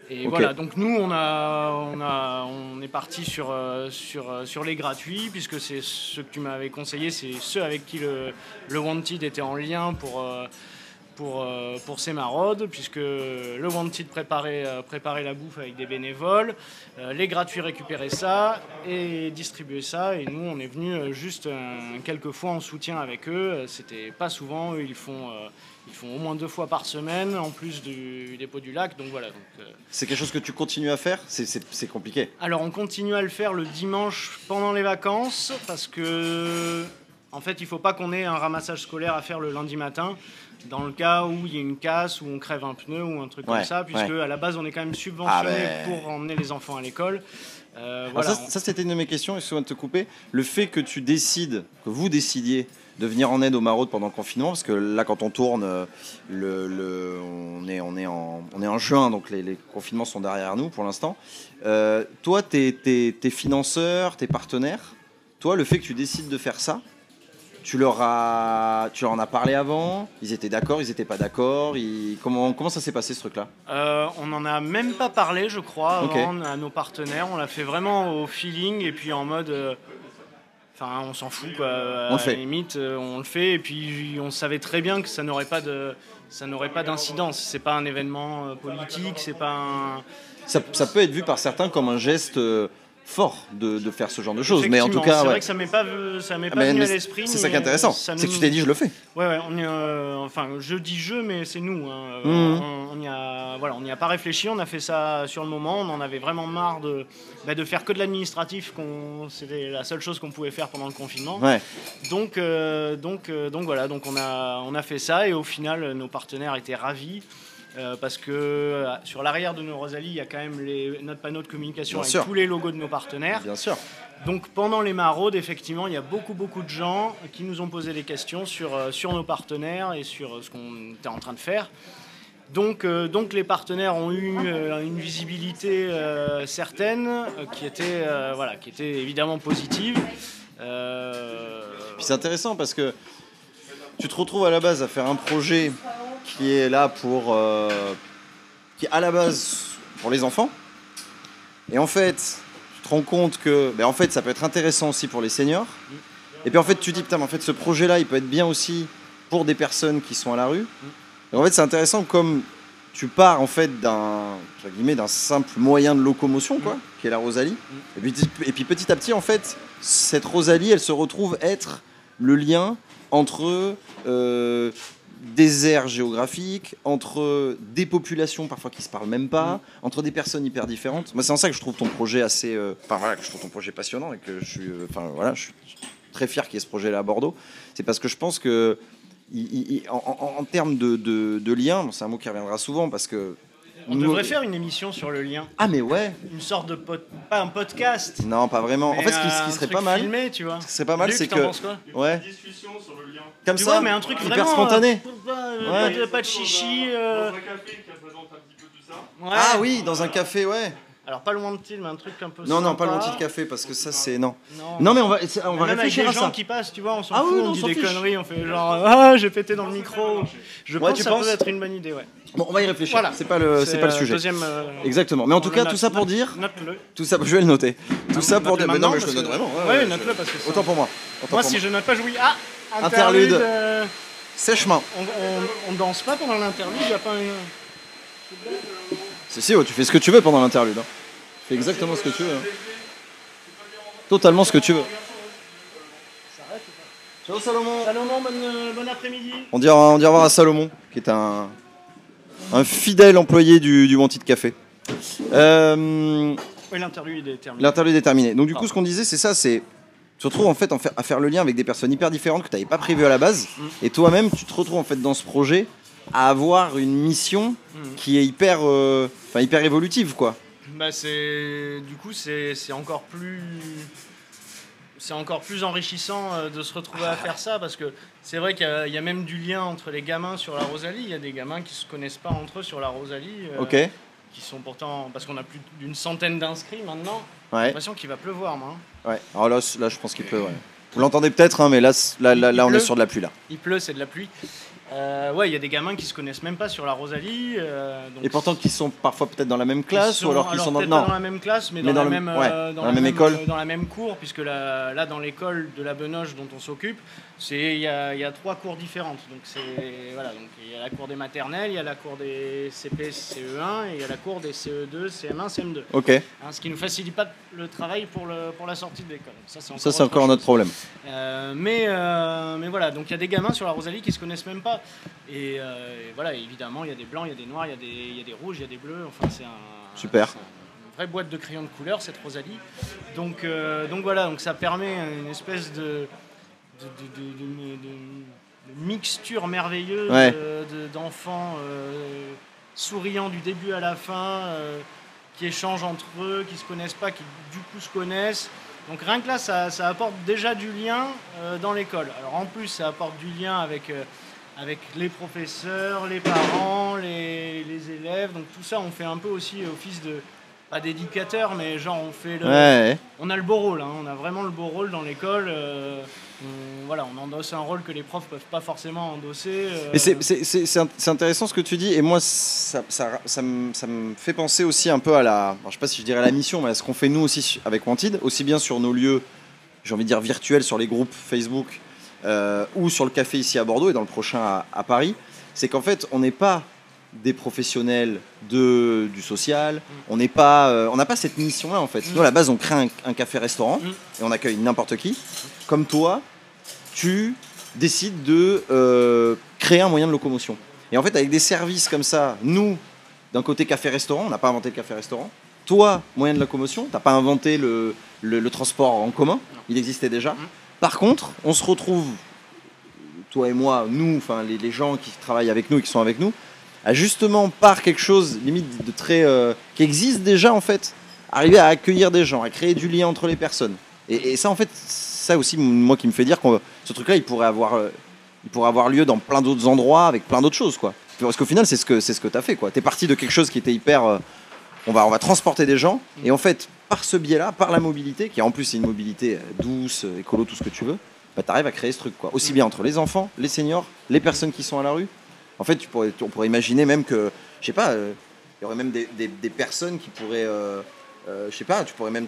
et voilà, donc nous, on, a, on, a, on est parti sur, euh, sur, euh, sur les gratuits, puisque c'est ceux que tu m'avais conseillé, c'est ceux avec qui le, le Wanted était en lien pour... pour, euh, pour ces maraudes, puisque le Wanted préparait, euh, préparait la bouffe avec des bénévoles, euh, les gratuits récupéraient ça et distribuaient ça, et nous on est venu euh, juste quelques fois en soutien avec eux, c'était pas souvent, eux ils font, euh, ils font au moins deux fois par semaine, en plus du dépôt du lac, donc voilà. Donc, C'est quelque chose que tu continues à faire? C'est, c'est, c'est compliqué. alors on continue à le faire le dimanche pendant les vacances parce que en fait il faut pas qu'on ait un ramassage scolaire à faire le lundi matin dans le cas où il y a une casse ou on crève un pneu ou un truc Ouais, comme ça puisque ouais. à la base on est quand même subventionné Ah ben. pour emmener les enfants à l'école. Euh, voilà, ça, ça, c'était une de mes questions, excuse-moi de te couper. Le fait que tu décides, que vous décidiez de venir en aide aux maraudes pendant le confinement, parce que là, quand on tourne, euh, le, le- on, est, on, est en, on est en juin, donc les, les confinements sont derrière nous pour l'instant. Euh, toi, tes, tes, tes financeurs, tes partenaires, toi, le fait que tu décides de faire ça, tu leur, as, tu leur en as parlé avant? Ils étaient d'accord Ils n'étaient pas d'accord? Ils- comment, comment ça s'est passé ce truc-là? Euh, on n'en a même pas parlé, je crois, à nos partenaires. On l'a fait vraiment au feeling et puis en mode. euh, Enfin, on s'en fout, quoi. À On le fait. la limite, euh, on le fait. Et puis, on savait très bien que ça n'aurait pas de, ça n'aurait pas d'incidence. C'est pas un événement politique, c'est pas un. ça, ça peut être vu par certains comme un geste fort de, de faire ce genre de choses, mais en tout cas, c'est ouais. vrai que ça m'est pas, vu- ça m'est Ah, pas venu mais à l'esprit. c'est ça qui est intéressant, ça c'est que nous- tu t'es dit je le fais. Ouais, ouais, on est, euh, enfin, je dis je, mais c'est nous. hein. Mhm. On, on y a, voilà, on n'y a pas réfléchi, on a fait ça sur le moment. On en avait vraiment marre de, bah, de faire que de l'administratif. qu'on- C'était la seule chose qu'on pouvait faire pendant le confinement. Ouais. Donc, euh, donc, euh, donc voilà, donc on a, on a fait ça et au final, euh, nos partenaires étaient ravis. Euh, parce que euh, sur l'arrière de nos Rosalie, il y a quand même les, notre panneau de communication Bien avec sûr. tous les logos de nos partenaires. Bien sûr. Donc pendant les maraudes, effectivement, il y a beaucoup beaucoup de gens qui nous ont posé des questions sur, euh, sur nos partenaires et sur ce qu'on était en train de faire. Donc, euh, donc les partenaires ont eu euh, une visibilité euh, certaine qui, était, voilà, qui était évidemment positive. Puis c'est intéressant parce que tu te retrouves à la base à faire un projet qui est là pour. euh, qui est à la base pour les enfants. Et en fait, tu te rends compte que ben en fait, ça peut être intéressant aussi pour les seniors. Et puis en fait, tu te dis, putain, mais en fait, ce projet-là, il peut être bien aussi pour des personnes qui sont à la rue. Et en fait, c'est intéressant comme tu pars en fait d'un d'un simple moyen de locomotion, quoi, qui est la Rosalie. Et puis, et puis petit à petit, en fait, cette Rosalie, elle se retrouve être le lien entre euh, des aires géographiques, entre des populations parfois qui se parlent même pas, entre des personnes hyper différentes. Moi, c'est en ça que je trouve ton projet assez, euh, enfin voilà, que je trouve ton projet passionnant et que je suis, euh, enfin voilà, je suis très fier qu'il y ait ce projet-là à Bordeaux. C'est parce que je pense que il- il- il- en, en- en termes de, de, de lien, bon, c'est un mot qui reviendra souvent parce que on nous- devrait faire une émission sur le lien, Ah mais ouais, une sorte de pod- pas un podcast. non pas vraiment. En fait, ce qui, ce un qui serait pas mal, filmé, tu vois. ce qui serait pas mal, Luc, c'est t'en que penses quoi ouais, discussion sur le lien. comme Tu ça, vois, mais un truc hyper vraiment spontané. euh, pas, Ouais. pas de, pas de chichi. euh, Dans un café qui représente un petit peu tout ça. ouais. Ah oui, dans un café, ouais. Alors pas le Wanted, mais un truc un peu. Non, non, pas le sympa. Wanted Café parce que ça c'est non. Non. Non mais on va, c'est- on Mais va même avec réfléchir des à gens ça. qui passent, tu vois, on s'en Ah fout, oui, on on dit s'en des fiche. conneries, on fait genre ah j'ai pété dans le micro. Je Ouais, pense tu que ça penses peut être une bonne idée, ouais. Bon, on va y réfléchir. Voilà. C'est pas le, c'est pas le euh, sujet. Deuxième. euh, Exactement. Mais en tout cas, tout ça pour note- dire, Note-le. tout ça, je vais le noter. Tout ça pour dire. Mais non, mais je le note que- vraiment. Ouais, je- note-le parce que ça- Autant pour moi. Autant Moi, pour si moi. je note pas, je oui. Ah Interlude. euh, Sèchement. on, on, on danse pas pendant l'interlude, y a pas une. Si si, oh, tu fais ce que tu veux pendant l'interlude. hein. Tu fais exactement ce que tu veux. hein. Totalement ce que tu veux. Ciao Salomon. Salomon, euh, bon après-midi. On dit, on dit au revoir à Salomon, qui est un, un fidèle employé du, du Wanted Café. Euh, Oui, l'interlude est terminé. L'interlude est terminé. Donc du coup, ce qu'on disait, c'est ça, c'est tu te retrouves en fait en faire- à faire le lien avec des personnes hyper différentes que tu n'avais pas prévues à la base, Mm. et toi-même, tu te retrouves en fait dans ce projet à avoir une mission Mm. qui est hyper, euh, hyper évolutive, quoi. Bah c'est du coup c'est encore plus c'est encore plus enrichissant euh, de se retrouver à faire ça parce que c'est vrai qu'il y a- il y, a même du lien entre les gamins sur la Rosalie. Il y a des gamins qui se connaissent pas entre eux sur la Rosalie, euh, Ok. qui sont pourtant parce qu'on a plus d'une centaine d'inscrits maintenant. J'ai Ouais. l'impression qu'il va pleuvoir, moi. hein. Ouais. Alors là, je pense qu'il peut. Ouais. Vous l'entendez peut-être, hein, mais là, là, là, on est pleut sur de la pluie là. Il pleut, c'est de la pluie. Euh, ouais, il y a des gamins qui se connaissent même pas sur la Rosalie. euh, donc Et pourtant, qui sont parfois peut-être dans la même Ils classe ou alors qu'ils sont dans. peut-être pas Non. dans la même classe, mais, Mais dans, la le- même, ouais, euh, dans la même école. euh, dans la même cour, puisque là, là dans l'école de la Benoche dont on s'occupe, il y a, il y a trois cours différentes. Donc c'est voilà, donc il y a la cour des maternelles, il y a la cour des CP, CE1 et il y a la cour des E CE2, CM1, CM2. Ok. Hein, ce qui nous facilite pas le travail pour le pour la sortie de l'école. Ça c'est encore, Ça, encore autre problème. Euh, mais, euh, mais voilà, donc il y a des gamins sur la Rosalie qui se connaissent même pas. Et, euh, et voilà, évidemment, il y a des blancs, il y a des noirs, il y, a des- il y a des rouges, il y a des bleus. Enfin, c'est un, Super. vraie boîte de crayons de couleur, cette Rosalie. Donc, euh, donc voilà, donc ça permet une espèce de, de, de- de- mixture merveilleuse Ouais. de- d'enfants euh, souriants du début à la fin, euh, qui échangent entre eux, qui se connaissent pas, qui du coup se connaissent. Donc rien que là, ça, ça apporte déjà du lien euh, dans l'école. Alors en plus, ça apporte du lien avec, euh, avec les professeurs, les parents, les, les élèves. Donc tout ça, on fait un peu aussi office de, pas d'éducateur, mais genre on fait le... Ouais. On a le beau rôle, hein. on a vraiment le beau rôle dans l'école. euh, on, voilà, on endosse un rôle que les profs peuvent pas forcément endosser. euh, Et c'est- c'est c'est- c'est int- c'est intéressant ce que tu dis, et moi, ça, ça, ça me, ça me fait penser aussi un peu à la. je sais pas si je dirais la mission, mais à ce qu'on fait nous aussi avec Wanted, aussi bien sur nos lieux, j'ai envie de dire virtuels, sur les groupes Facebook, euh, ou sur le café ici à Bordeaux et dans le prochain à, à Paris. C'est qu'en fait, on n'est pas des professionnels de, du social, on n'est pas, euh, on n'a pas cette mission-là en fait. Nous, à la base, on crée un, un café-restaurant Mm. et on accueille n'importe qui. Comme toi, tu décides de euh, créer un moyen de locomotion. Et en fait, avec des services comme ça, nous, d'un côté café-restaurant, on n'a pas inventé le café-restaurant. Toi, moyen de locomotion, t'as pas inventé le, le- le transport en commun, il existait déjà. Mm. Par contre, on se retrouve, toi et moi, nous, enfin les, les gens qui travaillent avec nous et qui sont avec nous, à justement par quelque chose limite de très euh, qui existe déjà en fait, arriver à accueillir des gens, à créer du lien entre les personnes. Et, ça, en fait, ça aussi, moi, qui me fait dire que ce truc-là, il pourrait avoir, euh, il pourrait avoir lieu dans plein d'autres endroits avec plein d'autres choses, quoi. Parce qu'au final, c'est ce que c'est ce que t'as fait, quoi. T'es parti de quelque chose qui était hyper, euh, on va on va transporter des gens, et en fait, par ce biais-là, par la mobilité, qui en plus est une mobilité douce, écolo, tout ce que tu veux, bah, t'arrives à créer ce truc, quoi. Aussi bien entre les enfants, les seniors, les personnes qui sont à la rue. En fait, tu pourrais, on pourrait imaginer même que, je sais pas, euh, il y aurait même des, des- des personnes qui pourraient, euh, euh, je sais pas, tu pourrais même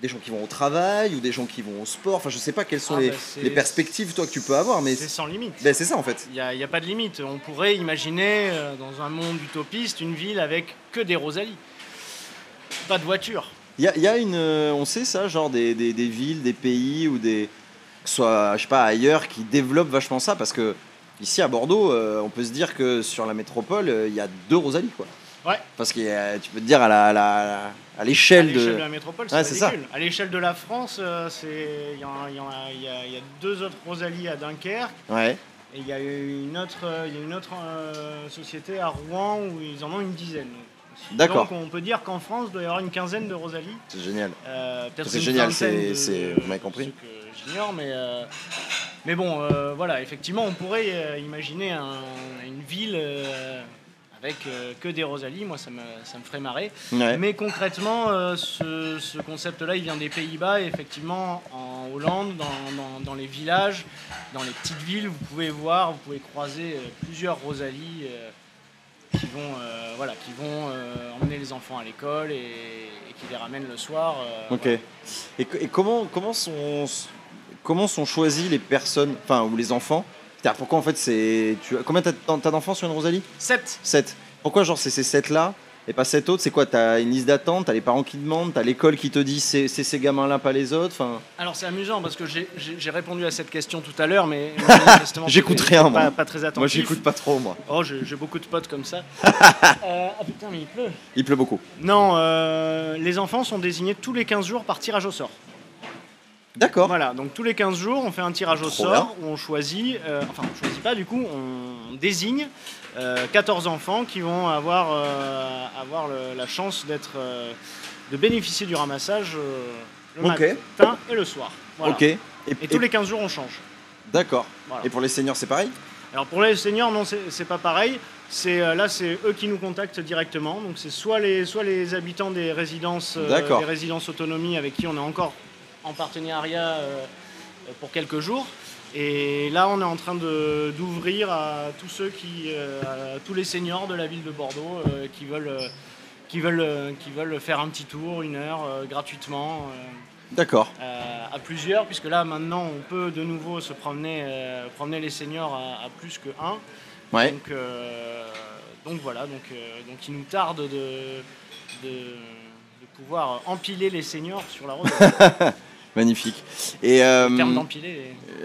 des gens qui vont au travail ou des gens qui vont au sport. Enfin, je sais pas quelles sont Ah, les, bah, les perspectives toi que tu peux avoir, mais C'est sans limite. ben, c'est ça en fait. Il n'y a, il y a pas de limite. On pourrait imaginer, euh, dans un monde utopiste, une ville avec que des Rosalies. Pas de voiture. Il y a, il y a une, euh, on sait ça, genre des, des- des villes, des pays ou des, que soit, je sais pas, ailleurs, qui développent vachement ça parce que ici à Bordeaux, euh, on peut se dire que sur la métropole, euh, il y a deux Rosalie quoi. Ouais. Parce que tu peux te dire à la, à la- à l'échelle de. de la métropole, Ouais, c'est ça. ridicule. À l'échelle de la France, euh, c'est- il y, en- il y en a- y a- il y a deux autres Rosalies à Dunkerque. Ouais. Et il y a une autre, il y a une autre euh, société à Rouen où ils en ont une dizaine. D'accord. Donc on peut dire qu'en France, il doit y avoir une quinzaine de Rosalies. C'est génial. Euh, C'est génial, c'est- de- c'est- vous m'avez compris. j'ignore, mais, euh, mais bon, euh, voilà, effectivement, on pourrait euh, imaginer un- une ville euh, avec que des Rosalies. Moi, ça me, ça me ferait marrer. Ouais. Mais concrètement, ce, ce concept-là, il vient des Pays-Bas. Et effectivement, en Hollande, dans, dans- dans les villages, dans les petites villes, vous pouvez voir, vous pouvez croiser plusieurs Rosalies euh, qui vont, voilà, qui vont emmener les enfants à l'école et, et qui les ramènent le soir. Ok. voilà. Et, et comment, comment, sont, comment sont choisis les personnes, enfin, ou les enfants Pourquoi en fait c'est. Tu, combien t'as d'enfants sur une Rosalie? Sept. 7. Pourquoi genre c'est ces 7 là et pas 7 autres? C'est quoi T'as une liste d'attente, t'as les parents qui demandent, t'as l'école qui te dit c'est c'est ces gamins là, pas les autres? Alors c'est amusant parce que j'ai- répondu à cette question tout à l'heure, mais J'écoute rien, pas, moi. pas très attentif. Moi j'écoute pas trop moi. Oh, j'ai j'ai beaucoup de potes comme ça. Euh, ah putain, mais il pleut. Il pleut beaucoup. Non, euh, les enfants sont désignés tous les 15 jours par tirage au sort. D'accord. Voilà, donc tous les 15 jours, on fait un tirage au Trop sort où on choisit, euh, enfin on choisit pas du coup, on désigne euh, 14 enfants qui vont avoir, euh, avoir le- la chance d'être, euh, de bénéficier du ramassage euh, le Ok. matin et le soir. Voilà. Ok. Et, Et et- tous les 15 jours, on change. D'accord. Voilà. Et pour les seniors, c'est pareil? Alors pour les seniors, non, c'est c'est pas pareil. C'est euh, là, c'est eux qui nous contactent directement. Donc c'est soit les soit les habitants des résidences, euh, D'accord. des résidences autonomie avec qui on est encore en partenariat euh, pour quelques jours. Et là, on est en train de- d'ouvrir à tous ceux qui, euh, à tous les seniors de la ville de Bordeaux euh, qui veulent, qui veulent, qui veulent faire un petit tour, une heure, gratuitement. D'accord. euh, à plusieurs, puisque là maintenant on peut de nouveau se promener, euh, promener les seniors à, à plus que un. Ouais. Donc, euh, donc voilà, donc, donc il nous tarde de, de, de pouvoir empiler les seniors sur la route. Magnifique. Et euh, Le terme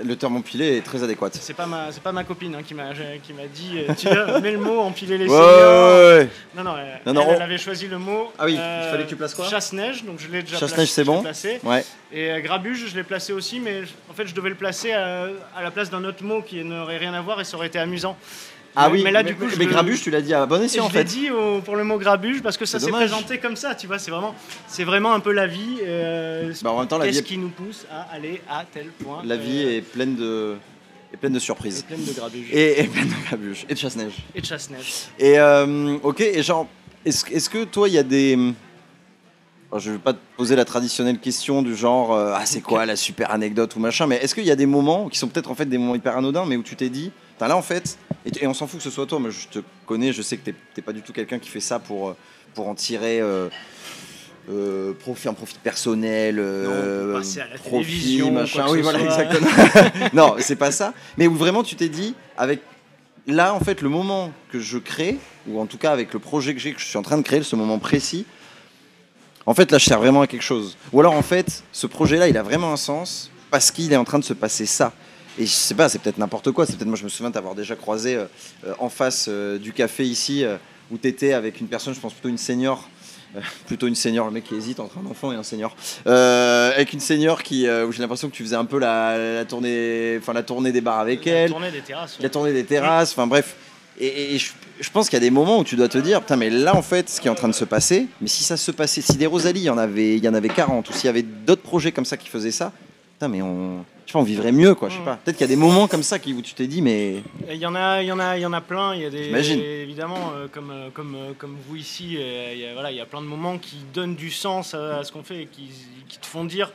le terme empilé est très adéquat. c'est pas ma, c'est pas ma copine hein, qui m'a qui m'a dit, euh, tu mets le mot empiler les Ouais, seniors. ouais, ouais. Non non, elle, Non, non, elle, on- elle avait choisi le mot. Ah oui, il fallait que tu places quoi Chasse neige, donc je l'ai déjà Chasse-neige, placé- c'est bon placé. Ouais. Et euh, grabuge, je l'ai placé aussi, mais en fait, je devais le placer à, à la place d'un autre mot qui n'aurait rien à voir et ça aurait été amusant. Ah Mais- oui, mais là, du coup, je mais le- grabuge, tu l'as dit à bon Et escient en je l'ai fait. dit au- pour le mot grabuge parce que ça s'est présenté comme ça, tu vois, c'est vraiment, c'est vraiment un peu la vie. euh, Bah, en même temps, la vie, Qu'est-ce est, qui nous pousse à aller à tel point la vie euh, est pleine de, est pleine de surprises. pleine de grabuge et, Et, et pleine de grabuge. Et de chasse-neige. de chasse-neige. Et euh, ok, et genre, est-ce est-ce que toi, il y a des. Alors, je vais pas te poser la traditionnelle question du genre, ah, c'est quoi la super anecdote ou machin, mais est-ce qu'il y a des moments qui sont peut-être en fait des moments hyper anodins, mais où tu t'es dit, Putain, là en fait, et, et on s'en fout que ce soit toi, mais je te connais, je sais que t'es pas du tout quelqu'un qui fait ça pour, euh, pour en tirer. euh, euh, profit, un profit personnel, euh, pour passer à la profit, télévision, machin. Oui, voilà, soit. exactement. non, c'est pas ça. Mais où vraiment tu t'es dit, avec là, en fait, le moment que je crée, ou en tout cas avec le projet que j'ai, que je suis en train de créer, ce moment précis, en fait, là, je sers vraiment à quelque chose. Ou alors, en fait, ce projet-là, il a vraiment un sens parce qu'il est en train de se passer ça. Et je sais pas, c'est peut-être n'importe quoi. C'est peut-être, moi, je me souviens t'avoir déjà croisé euh, en face euh, du café ici, euh, où t'étais avec une personne, je pense plutôt une senior. euh, plutôt une senior, le mec qui hésite entre un enfant et un senior. Avec une senior qui, où j'ai l'impression que tu faisais un peu la, la tournée, enfin la tournée des bars avec La elle. tournée des terrasses. La tournée des terrasses, enfin bref. Et, et- et je, je pense qu'il y a des moments où tu dois te dire, putain, mais là en fait, ce qui est en train de se passer, mais si ça se passait, si des Rosalie, il y en avait, il y en avait 40, ou s'il y avait d'autres projets comme ça qui faisaient ça, putain, mais on, je sais pas, on vivrait mieux, quoi, je sais Mm. pas. Peut-être qu'il y a des moments comme ça qui, où tu t'es dit, mais Il y en a, il y en a, il y en a plein. Il y a des, évidemment, euh, comme, euh, comme, euh, comme vous ici, euh, il y a, voilà, il y a plein de moments qui donnent du sens à, à ce qu'on fait et qui, qui te font dire.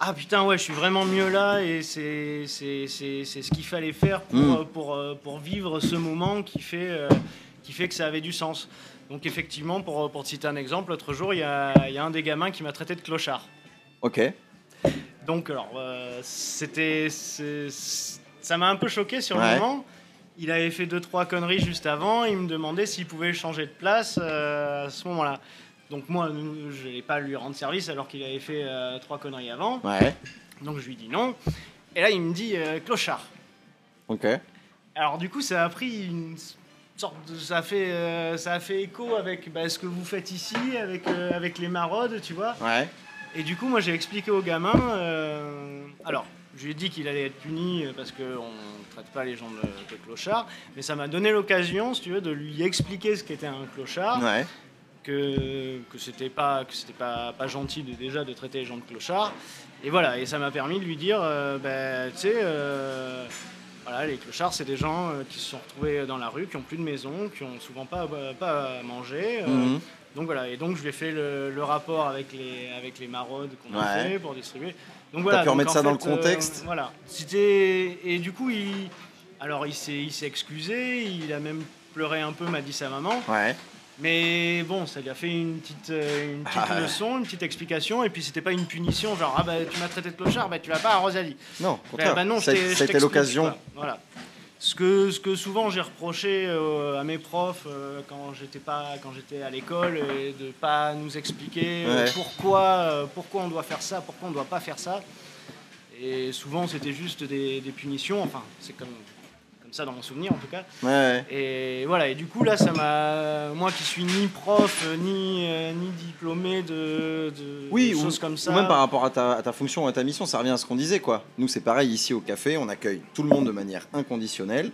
Ah putain ouais je suis vraiment mieux là et c'est c'est- c'est- c'est ce qu'il fallait faire pour, Mm. pour, pour vivre ce moment qui fait, euh, qui fait que ça avait du sens. Donc effectivement pour, pour te citer un exemple, l'autre jour il y a, il y a un des gamins qui m'a traité de clochard. ok. Donc, alors, euh, c'était. Ça m'a un peu choqué sur Ouais. le moment. Il avait fait deux, trois conneries juste avant. Il me demandait s'il pouvait changer de place euh, à ce moment-là. Donc, moi, je n'allais pas lui rendre service alors qu'il avait fait euh, trois conneries avant. Ouais, Donc, je lui dis non. Et là, il me dit euh, clochard. ok. Alors, du coup, ça a pris une sorte de. Ça a fait, euh, ça a fait écho avec bah, ce que vous faites ici, avec, euh, avec les maraudes, tu vois. Ouais, Et du coup, moi, j'ai expliqué au gamin. euh, alors, je lui ai dit qu'il allait être puni parce qu'on ne traite pas les gens de, de clochards. Mais ça m'a donné l'occasion, si tu veux, de lui expliquer ce qu'était un clochard. ouais. Que, que c'était pas, que c'était pas, pas gentil de, déjà de traiter les gens de clochards. Et voilà, et ça m'a permis de lui dire euh, ben, tu sais, euh, voilà, les clochards, c'est des gens euh, qui se sont retrouvés dans la rue, qui ont plus de maison, qui ont souvent pas, pas à manger. euh, Mhm. Donc voilà, et donc je lui ai fait le, le rapport avec les, avec les maraudes qu'on a Ouais. fait pour distribuer. Donc voilà, pu donc remettre ça dans le fait, euh, contexte Voilà. C'était et du coup il, alors il s'est, il s'est excusé, il a même pleuré un peu, m'a dit sa maman. Ouais, Mais bon, ça lui a fait une petite, euh, une petite Ah ouais. leçon, une petite explication, et puis c'était pas une punition, genre ah bah tu m'as traité de clochard, bah tu vas pas à Rosalie. non, au Bah, contraire. bah non, je ça, ça a été l'occasion. Voilà. Ce que, ce que souvent j'ai reproché euh, à mes profs euh, quand j'étais pas quand j'étais à l'école et de pas nous expliquer euh, Ouais. pourquoi pourquoi on doit faire ça, pourquoi on doit pas faire ça. Et souvent c'était juste des, des punitions. Enfin, c'est comme comme ça dans mon souvenir en tout cas. Ouais, ouais. Et voilà, et du coup là, ça m'a, moi qui suis ni prof, euh, ni, euh, ni diplômé de, de, Oui, de ou, choses comme ça. ou même par rapport à ta, à ta fonction, à ta mission, ça revient à ce qu'on disait quoi. Nous c'est pareil ici au café, on accueille tout le monde de manière inconditionnelle.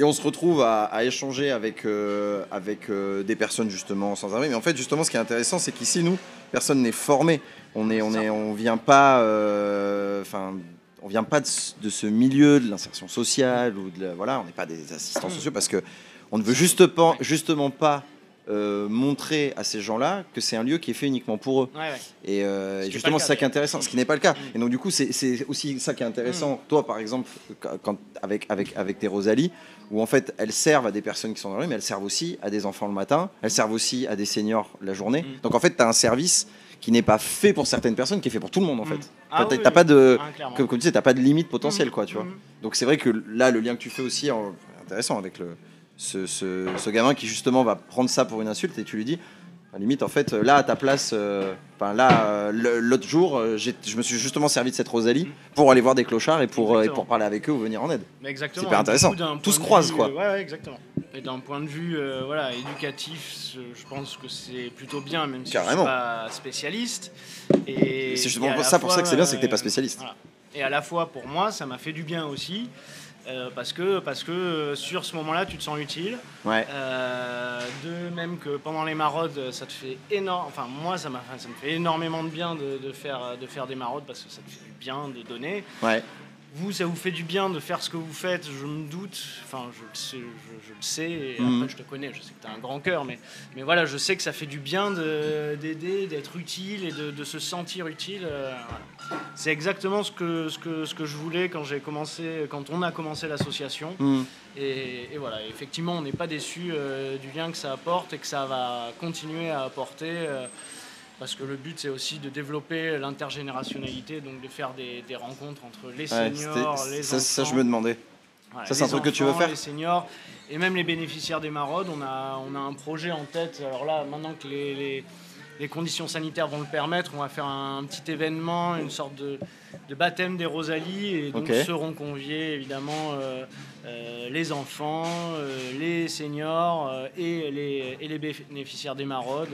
Et on se retrouve à, à échanger avec, euh, avec euh, des personnes justement sans abri. Mais en fait, justement, ce qui est intéressant, c'est qu'ici, nous, personne n'est formé. On est, on est, on vient pas, euh, on vient pas de, ce- de ce milieu de l'insertion sociale ou de la- voilà, on n'est pas des assistants Mm. sociaux parce que on ne veut juste pas, justement pas euh, montrer à ces gens-là que c'est un lieu qui est fait uniquement pour eux. Ouais, ouais. Et, euh, Ce et justement, c'est ça qui est intéressant, ce qui n'est pas le cas. Mm. Et donc, du coup, c'est- aussi ça qui est intéressant. Toi, par exemple, quand- avec, avec, avec tes Rosalie, où en fait, elles servent à des personnes qui sont dans la rue, mais elles servent aussi à des enfants le matin, elles servent aussi à des seniors la journée. Mm. Donc, en fait, tu as un service qui n'est pas fait pour certaines personnes, qui est fait pour tout le monde, en Mm. fait. Ah T'as- oui, t'as oui. pas de. Ah. Comme, comme tu sais, t'as pas de limite potentielle, Mhm. quoi, tu vois. Mhm. Donc, c'est vrai que là, le lien que tu fais aussi, en- intéressant avec le, ce, ce, ce gamin qui, justement, va prendre ça pour une insulte et tu lui dis. à limite, en fait, là, à ta place, euh, enfin, là, euh, l'autre jour, euh, j'ai- je me suis justement servi de cette Rosalie pour aller voir des clochards et pour, et pour parler avec eux ou venir en aide. Mais exactement. C'est hyper intéressant. Tout se croise, quoi. Ouais, ouais, exactement. Et d'un point de vue euh, voilà, éducatif, je je pense que c'est plutôt bien, même si je Carrément. suis pas spécialiste. Et C'est justement pour ça, pour ça que c'est bien, c'est que t'es euh, pas spécialiste. voilà. Et à la fois, pour moi, ça m'a fait du bien aussi. euh, parce que, parce que euh, sur ce moment-là, tu te sens utile. Ouais. Euh, de même que pendant les maraudes, ça te fait énorme. Enfin, moi, ça, m'a, ça me fait énormément de bien de, de faire, de faire des maraudes parce que ça te fait du bien de donner. Ouais. Vous, ça vous fait du bien de faire ce que vous faites, je me doute. Enfin, je le sais, je, je le sais et Mhm. après, je te connais, je sais que tu as un grand cœur, mais, mais voilà, je sais que ça fait du bien de- d'aider, d'être utile et de, de se sentir utile. euh, voilà. C'est exactement ce que, ce, que, ce que je voulais quand j'ai commencé, quand on a commencé l'association. Et, et voilà, effectivement, on n'est pas déçu euh, du lien que ça apporte et que ça va continuer à apporter. euh, parce que le but, c'est aussi de développer l'intergénérationnalité, donc de faire des, des rencontres entre les seniors, les ça, enfants. ça, je me demandais. Voilà, ça, c'est un truc que tu veux faire Les seniors et même les bénéficiaires des maraudes, on a, on a un projet en tête. Alors là, maintenant que les, les- les conditions sanitaires vont le permettre, on va faire un, petit événement, une sorte de, de baptême des Rosalies. Et donc seront conviés évidemment euh, euh, les enfants, euh, les seniors et, les, et les bénéficiaires des maraudes.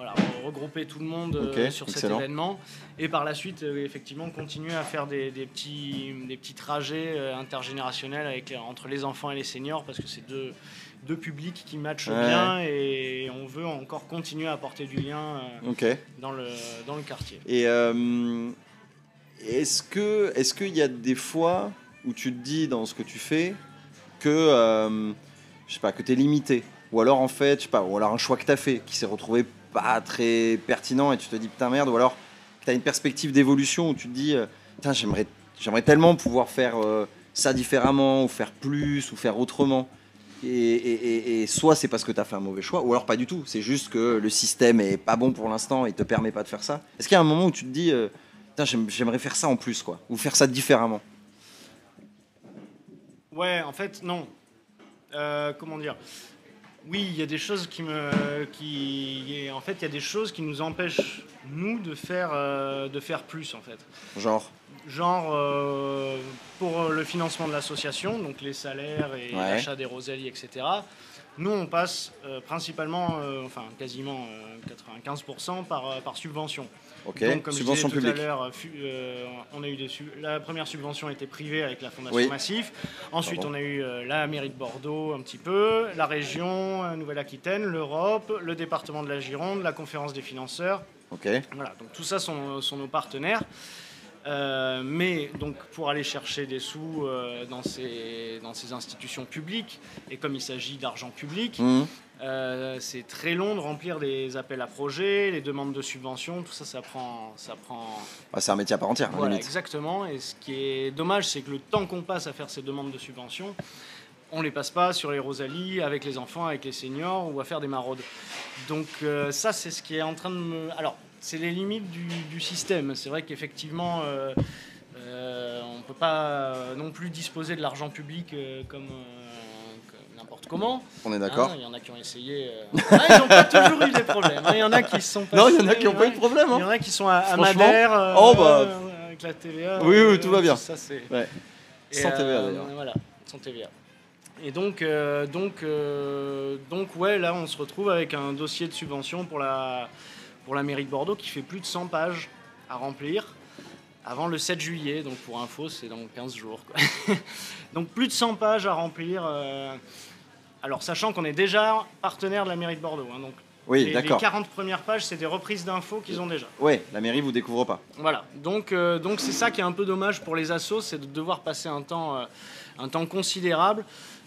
Voilà, regrouper tout le monde euh, sur excellent. cet événement et par la suite euh, effectivement continuer à faire des, des petits, des petits trajets euh, intergénérationnels avec entre les enfants et les seniors parce que c'est deux, deux publics qui matchent Ouais. bien et on veut encore continuer à apporter du lien dans, le, dans le quartier. Et euh, est-ce que est-ce qu'il y a des fois où tu te dis dans ce que tu fais que euh, je sais pas que tu es limité? Ou alors en fait je sais pas ou alors un choix que tu as fait qui s'est retrouvé pas très pertinent et tu te dis putain merde ou alors tu as une perspective d'évolution où tu te dis euh, putain j'aimerais j'aimerais tellement pouvoir faire euh, ça différemment ou faire plus ou faire autrement et, soit c'est parce que tu as fait un mauvais choix, ou alors pas du tout. C'est juste que le système est pas bon pour l'instant et te permet pas de faire ça. Est-ce qu'il y a un moment où tu te dis, euh, j'aimerais faire ça en plus, quoi, ou faire ça différemment? Ouais, en fait, non. Comment dire? Oui, il y a des choses qui me. Qui, en fait, il y a des choses qui nous empêchent, nous, de faire, euh, de faire plus, en fait. Genre, Genre, euh, pour le financement de l'association, donc les salaires et Ouais. l'achat des rosalies, etc. Nous, on passe euh, principalement, euh, enfin quasiment euh, 95% par, euh, par subvention. ok, Donc, comme subvention je disais publique. tout à l'heure, fu- on a eu des sub- la première subvention était privée avec la Fondation Oui. Massif. Ensuite, Pardon. on a eu euh, la mairie de Bordeaux un petit peu, la région euh, Nouvelle-Aquitaine, l'Europe, le département de la Gironde, la conférence des financeurs. Ok, Voilà, donc tout ça sont, sont nos partenaires. Euh, mais donc pour aller chercher des sous euh, dans, ces, dans ces institutions publiques, et comme il s'agit d'argent public, Mhm. euh, c'est très long de remplir des appels à projets, les demandes de subventions, tout ça, ça prend, ça prend Ah, c'est un métier à part entière, voilà, limite. exactement. Et ce qui est dommage, c'est que le temps qu'on passe à faire ces demandes de subventions, on les passe pas sur les Rosalies, avec les enfants, avec les seniors, ou à faire des maraudes. Donc euh, ça, c'est ce qui est en train de me... Alors, c'est les limites du, du système. C'est vrai qu'effectivement, euh, euh, on ne peut pas non plus disposer de l'argent public comme... n'importe comment. On est d'accord Hein, Il y en a qui ont essayé. euh, ah, ils n'ont pas toujours eu des problèmes. hein. Il y en a qui sont Non, il y en a qui n'ont pas eu de problème. Il y hein. en a qui sont à, à Madère, euh, oh, bah. euh, avec la TVA. Oui, oui, tout va bien. Ça, c'est... Ouais. Sans TVA, d'ailleurs. Voilà, sans TVA. Et donc, euh, donc, euh, donc, ouais, là, on se retrouve avec un dossier de subvention pour la, pour la mairie de Bordeaux qui fait plus de 100 pages à remplir. avant le 7 juillet. Donc pour info, c'est dans 15 jours. quoi. donc plus de 100 pages à remplir. euh, alors sachant qu'on est déjà partenaire de la mairie de Bordeaux. hein, donc Oui, les, les d'accord. 40 premières pages, c'est des reprises d'infos qu'ils ont déjà. Ouais, la mairie vous découvre pas. Voilà, donc euh, donc c'est ça qui est un peu dommage pour les assos, c'est de devoir passer un temps, euh, un temps considérable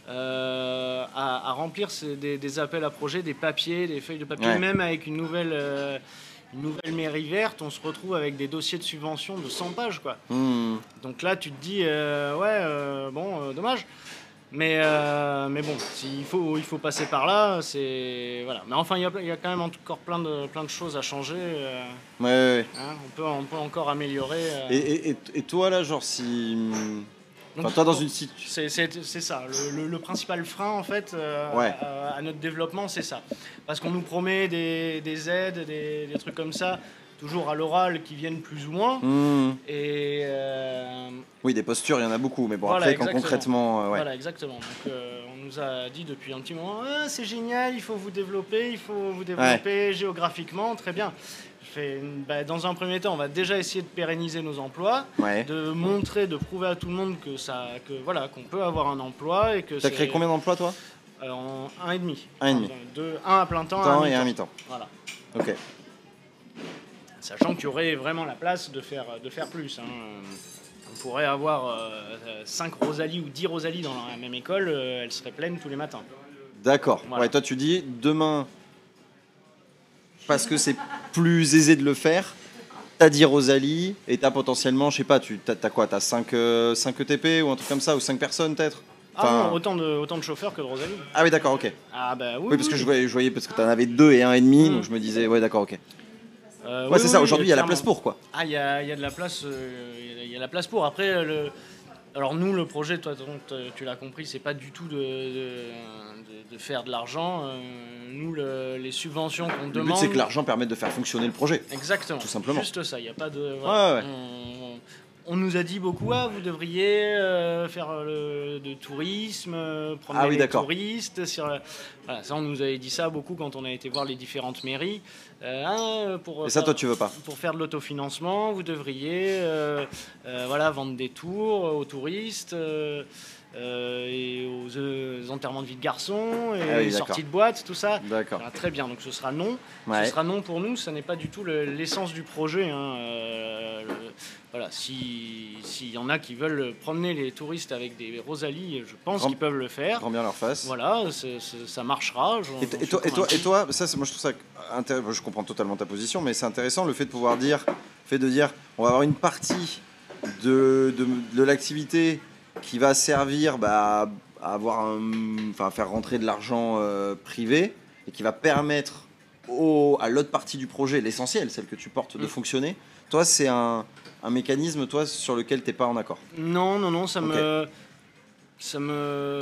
euh, à, à remplir ces- des, des appels à projets, des papiers, des feuilles de papier, Ouais. même avec une nouvelle, euh, une nouvelle mairie verte, on se retrouve avec des dossiers de subvention de 100 pages, quoi. Hmm. Donc là, tu te dis, euh, ouais, bon, dommage. Mais, mais bon, s'il faut, il faut passer par là, c'est. Voilà. Mais enfin, il y a, il y a quand même encore plein de, plein de choses à changer. Ouais, ouais, hein. on, peut, on peut encore améliorer. et- et- et toi là, genre si. Donc, Enfin, toi dans une situation. C'est ça. Le, le- le principal frein, en fait, euh, Ouais. à, à notre développement, c'est ça. Parce qu'on nous promet des, des aides, des, des trucs comme ça, toujours à l'oral, qui viennent plus ou moins. Hmm. Et. euh, Oui, des postures, il y en a beaucoup, mais bon, Voilà, après, quand concrètement. euh, ouais. Voilà, exactement. Donc, euh, on nous a dit depuis un petit moment Ah, c'est génial, il faut vous développer, il faut vous développer géographiquement, très bien. Je fais, bah, dans un premier temps, on va déjà essayer de pérenniser nos emplois, Ouais. de montrer, de prouver à tout le monde que ça, que voilà, qu'on peut avoir un emploi et que T'as créé combien d'emplois toi? En un et demi. Un et demi. Enfin, deux- un à plein temps, Temps un et un mi-temps. Voilà. Ok. Sachant qu'il y aurait vraiment la place de faire, de faire plus. hein. On pourrait avoir 5 Rosalie ou 10 Rosalie dans la même école, euh, elles seraient pleines tous les matins. D'accord. Voilà. Ouais, toi tu dis demain, parce que c'est plus aisé de le faire, t'as dit Rosalie et t'as potentiellement, je sais pas, tu t'as, t'as quoi T'as 5, 5 ETP ou un truc comme ça, ou 5 personnes peut-être? Ah non, autant de, autant de chauffeurs que de Rosalie. Ah oui, d'accord, ok. Ah bah oui. Oui, parce que je voyais, je voyais parce que t'en avais deux et un et demi, Mm. donc je me disais, ouais, d'accord, ok. Euh, Ouais, oui, c'est ça, aujourd'hui il y a la place pour quoi. Ah, il y a, il y a de la place, euh, il y a- la place pour. Après, euh, le... alors nous, le projet, toi, t- tu l'as compris, c'est pas du tout de, de, faire de l'argent. Euh, nous, le- les subventions qu'on Le but demande. c'est que l'argent permette de faire fonctionner le projet. Exactement. Tout simplement. Juste ça, il n'y a pas de. Ouais, voilà. ouais. On, on nous a dit beaucoup, ah, vous devriez euh, faire euh, le, de tourisme, euh, promener Ah oui, les touristes. Sur, euh, voilà, ça, on nous avait dit ça beaucoup quand on a été voir les différentes mairies. Euh, ah, pour, Et ça, toi tu veux pas pour faire de l'autofinancement, vous devriez voilà, vendre des tours aux touristes euh, et aux, euh, enterrements de vie de garçons et Ah oui, les d'accord. sorties de boîte, tout ça. D'accord. Ah, très bien, donc ce sera non. Ouais. Ce sera non pour nous, ça n'est pas du tout le- l'essence du projet. hein. Euh, le- voilà, si- s'il y en a qui veulent promener les touristes avec des Rosalies, je pense Grand- qu'ils peuvent le faire. Prends bien leur face. Voilà, ça marchera. Et, toi, et, toi, et toi, ça, moi je trouve ça intéressant. Je comprends totalement ta position, mais c'est intéressant le fait de pouvoir dire, fait de dire, on va avoir une partie de, de, de l'activité qui va servir bah, à avoir, un- enfin, faire rentrer de l'argent euh, privé et qui va permettre au, à l'autre partie du projet, l'essentiel, celle que tu portes, de Mm. fonctionner. Toi, c'est un, un mécanisme, toi, sur lequel t'es pas en accord. Non, non, non, ça me. Ça me.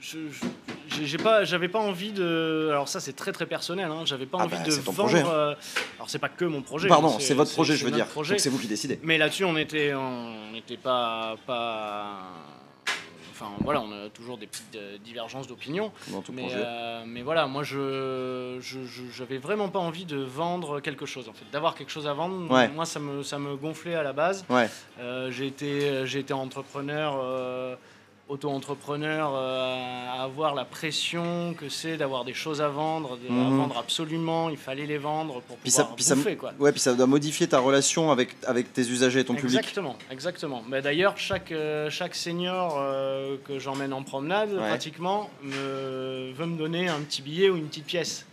j'ai- pas, j'avais pas envie de. Alors ça, c'est très très personnel. Hein, j'avais pas Ah envie bah, de vendre. projet, hein. alors c'est pas que mon projet. Pardon, hein, c'est votre projet, je veux dire. c'est vous qui décidez. Mais là-dessus, on était, on n'était pas, pas. Enfin voilà, on a toujours des petites euh, divergences d'opinion. Mais, euh, mais voilà, moi je j'avais vraiment pas envie de vendre quelque chose en fait, d'avoir quelque chose à vendre. Ouais. Moi ça me ça me gonflait à la base. Ouais. Euh, j'ai été j'ai été entrepreneur. Auto-entrepreneur euh, à avoir la pression que c'est d'avoir des choses à vendre, de, à Mhm. vendre absolument, il fallait les vendre pour Puis ça- pouvoir puis ça- bouffer quoi. Ouais, puis ça doit modifier ta relation avec, avec tes usagers et ton public. Exactement, exactement. Mais d'ailleurs, chaque, euh, chaque senior euh, que j'emmène en promenade, Ouais. pratiquement, me, veut me donner un petit billet ou une petite pièce.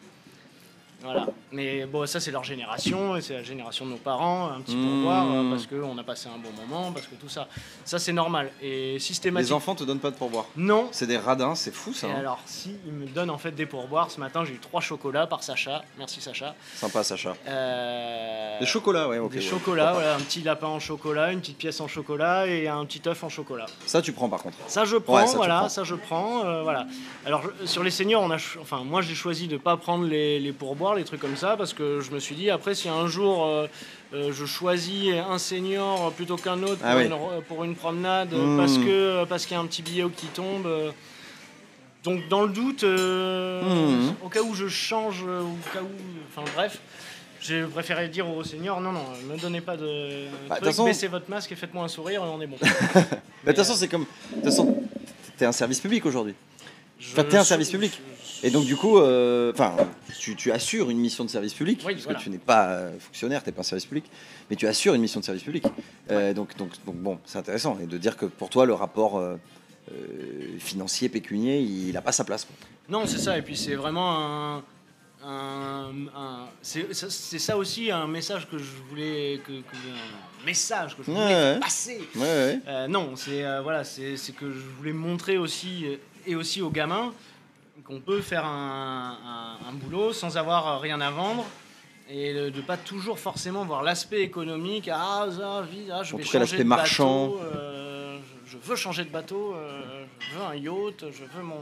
Voilà. Mais bon, ça, c'est leur génération, et c'est la génération de nos parents, un petit Mmh. pourboire, euh, parce qu'on a passé un bon moment, parce que tout ça. Ça, c'est normal. Et Les systématiquement. enfants te donnent pas de pourboire. Non. C'est des radins, c'est fou ça. Et hein. alors, si, ils me donnent en fait des pourboires. Ce matin, j'ai eu trois chocolats par Sacha. Merci, Sacha. Sympa Sacha. Euh, Des chocolats, ouais, ok. des ouais. chocolats, voilà, un petit lapin en chocolat, une petite pièce en chocolat et un petit œuf en chocolat. Ça, tu prends par contre. Ça je prends, Ouais, ça, tu voilà, prends. ça je prends, euh, voilà. Alors sur les seniors, on a, ch- enfin moi j'ai choisi de pas prendre les, les pourboires, les trucs comme ça, parce que je me suis dit après si un jour euh, euh, je choisis un senior plutôt qu'un autre Ah pour, oui. une, re- pour une promenade Mmh. parce que parce qu'il y a un petit billet qui tombe. euh, donc dans le doute, Mmh. au cas où je change, au cas où, enfin bref. J'ai préféré dire aux seniors non, non, ne donnez pas de. Bah, trucs, façon- Baissez votre masque et faites-moi un sourire et on est bon. Bah, De toute façon, c'est comme. De toute façon, t'es un service public aujourd'hui. Enfin, t'es un service public. Et donc, du coup, euh, enfin, tu, tu assures une mission de service public, Oui, parce voilà. que tu n'es pas euh, fonctionnaire, t'es pas un service public, mais tu assures une mission de service public. Euh, donc, donc, donc, bon, c'est intéressant. Et de dire que pour toi, le rapport financier, pécunier, il n'a pas sa place. quoi. Non, c'est ça. Et puis c'est vraiment un. un- un- c'est ça- aussi un message que je voulais. Que, que- un message que je voulais Ouais, ouais. passer. Ouais. Euh, non, c'est euh, voilà, c'est que je voulais montrer aussi et aussi aux gamins qu'on peut faire un, un- un boulot sans avoir euh, rien à vendre et de ne pas toujours forcément voir l'aspect économique. Ah, ça, vite, ah, je En vais tout cas, changer l'aspect de marchand. bateau, euh, je, veux changer de bateau, euh, je veux un yacht, je veux mon.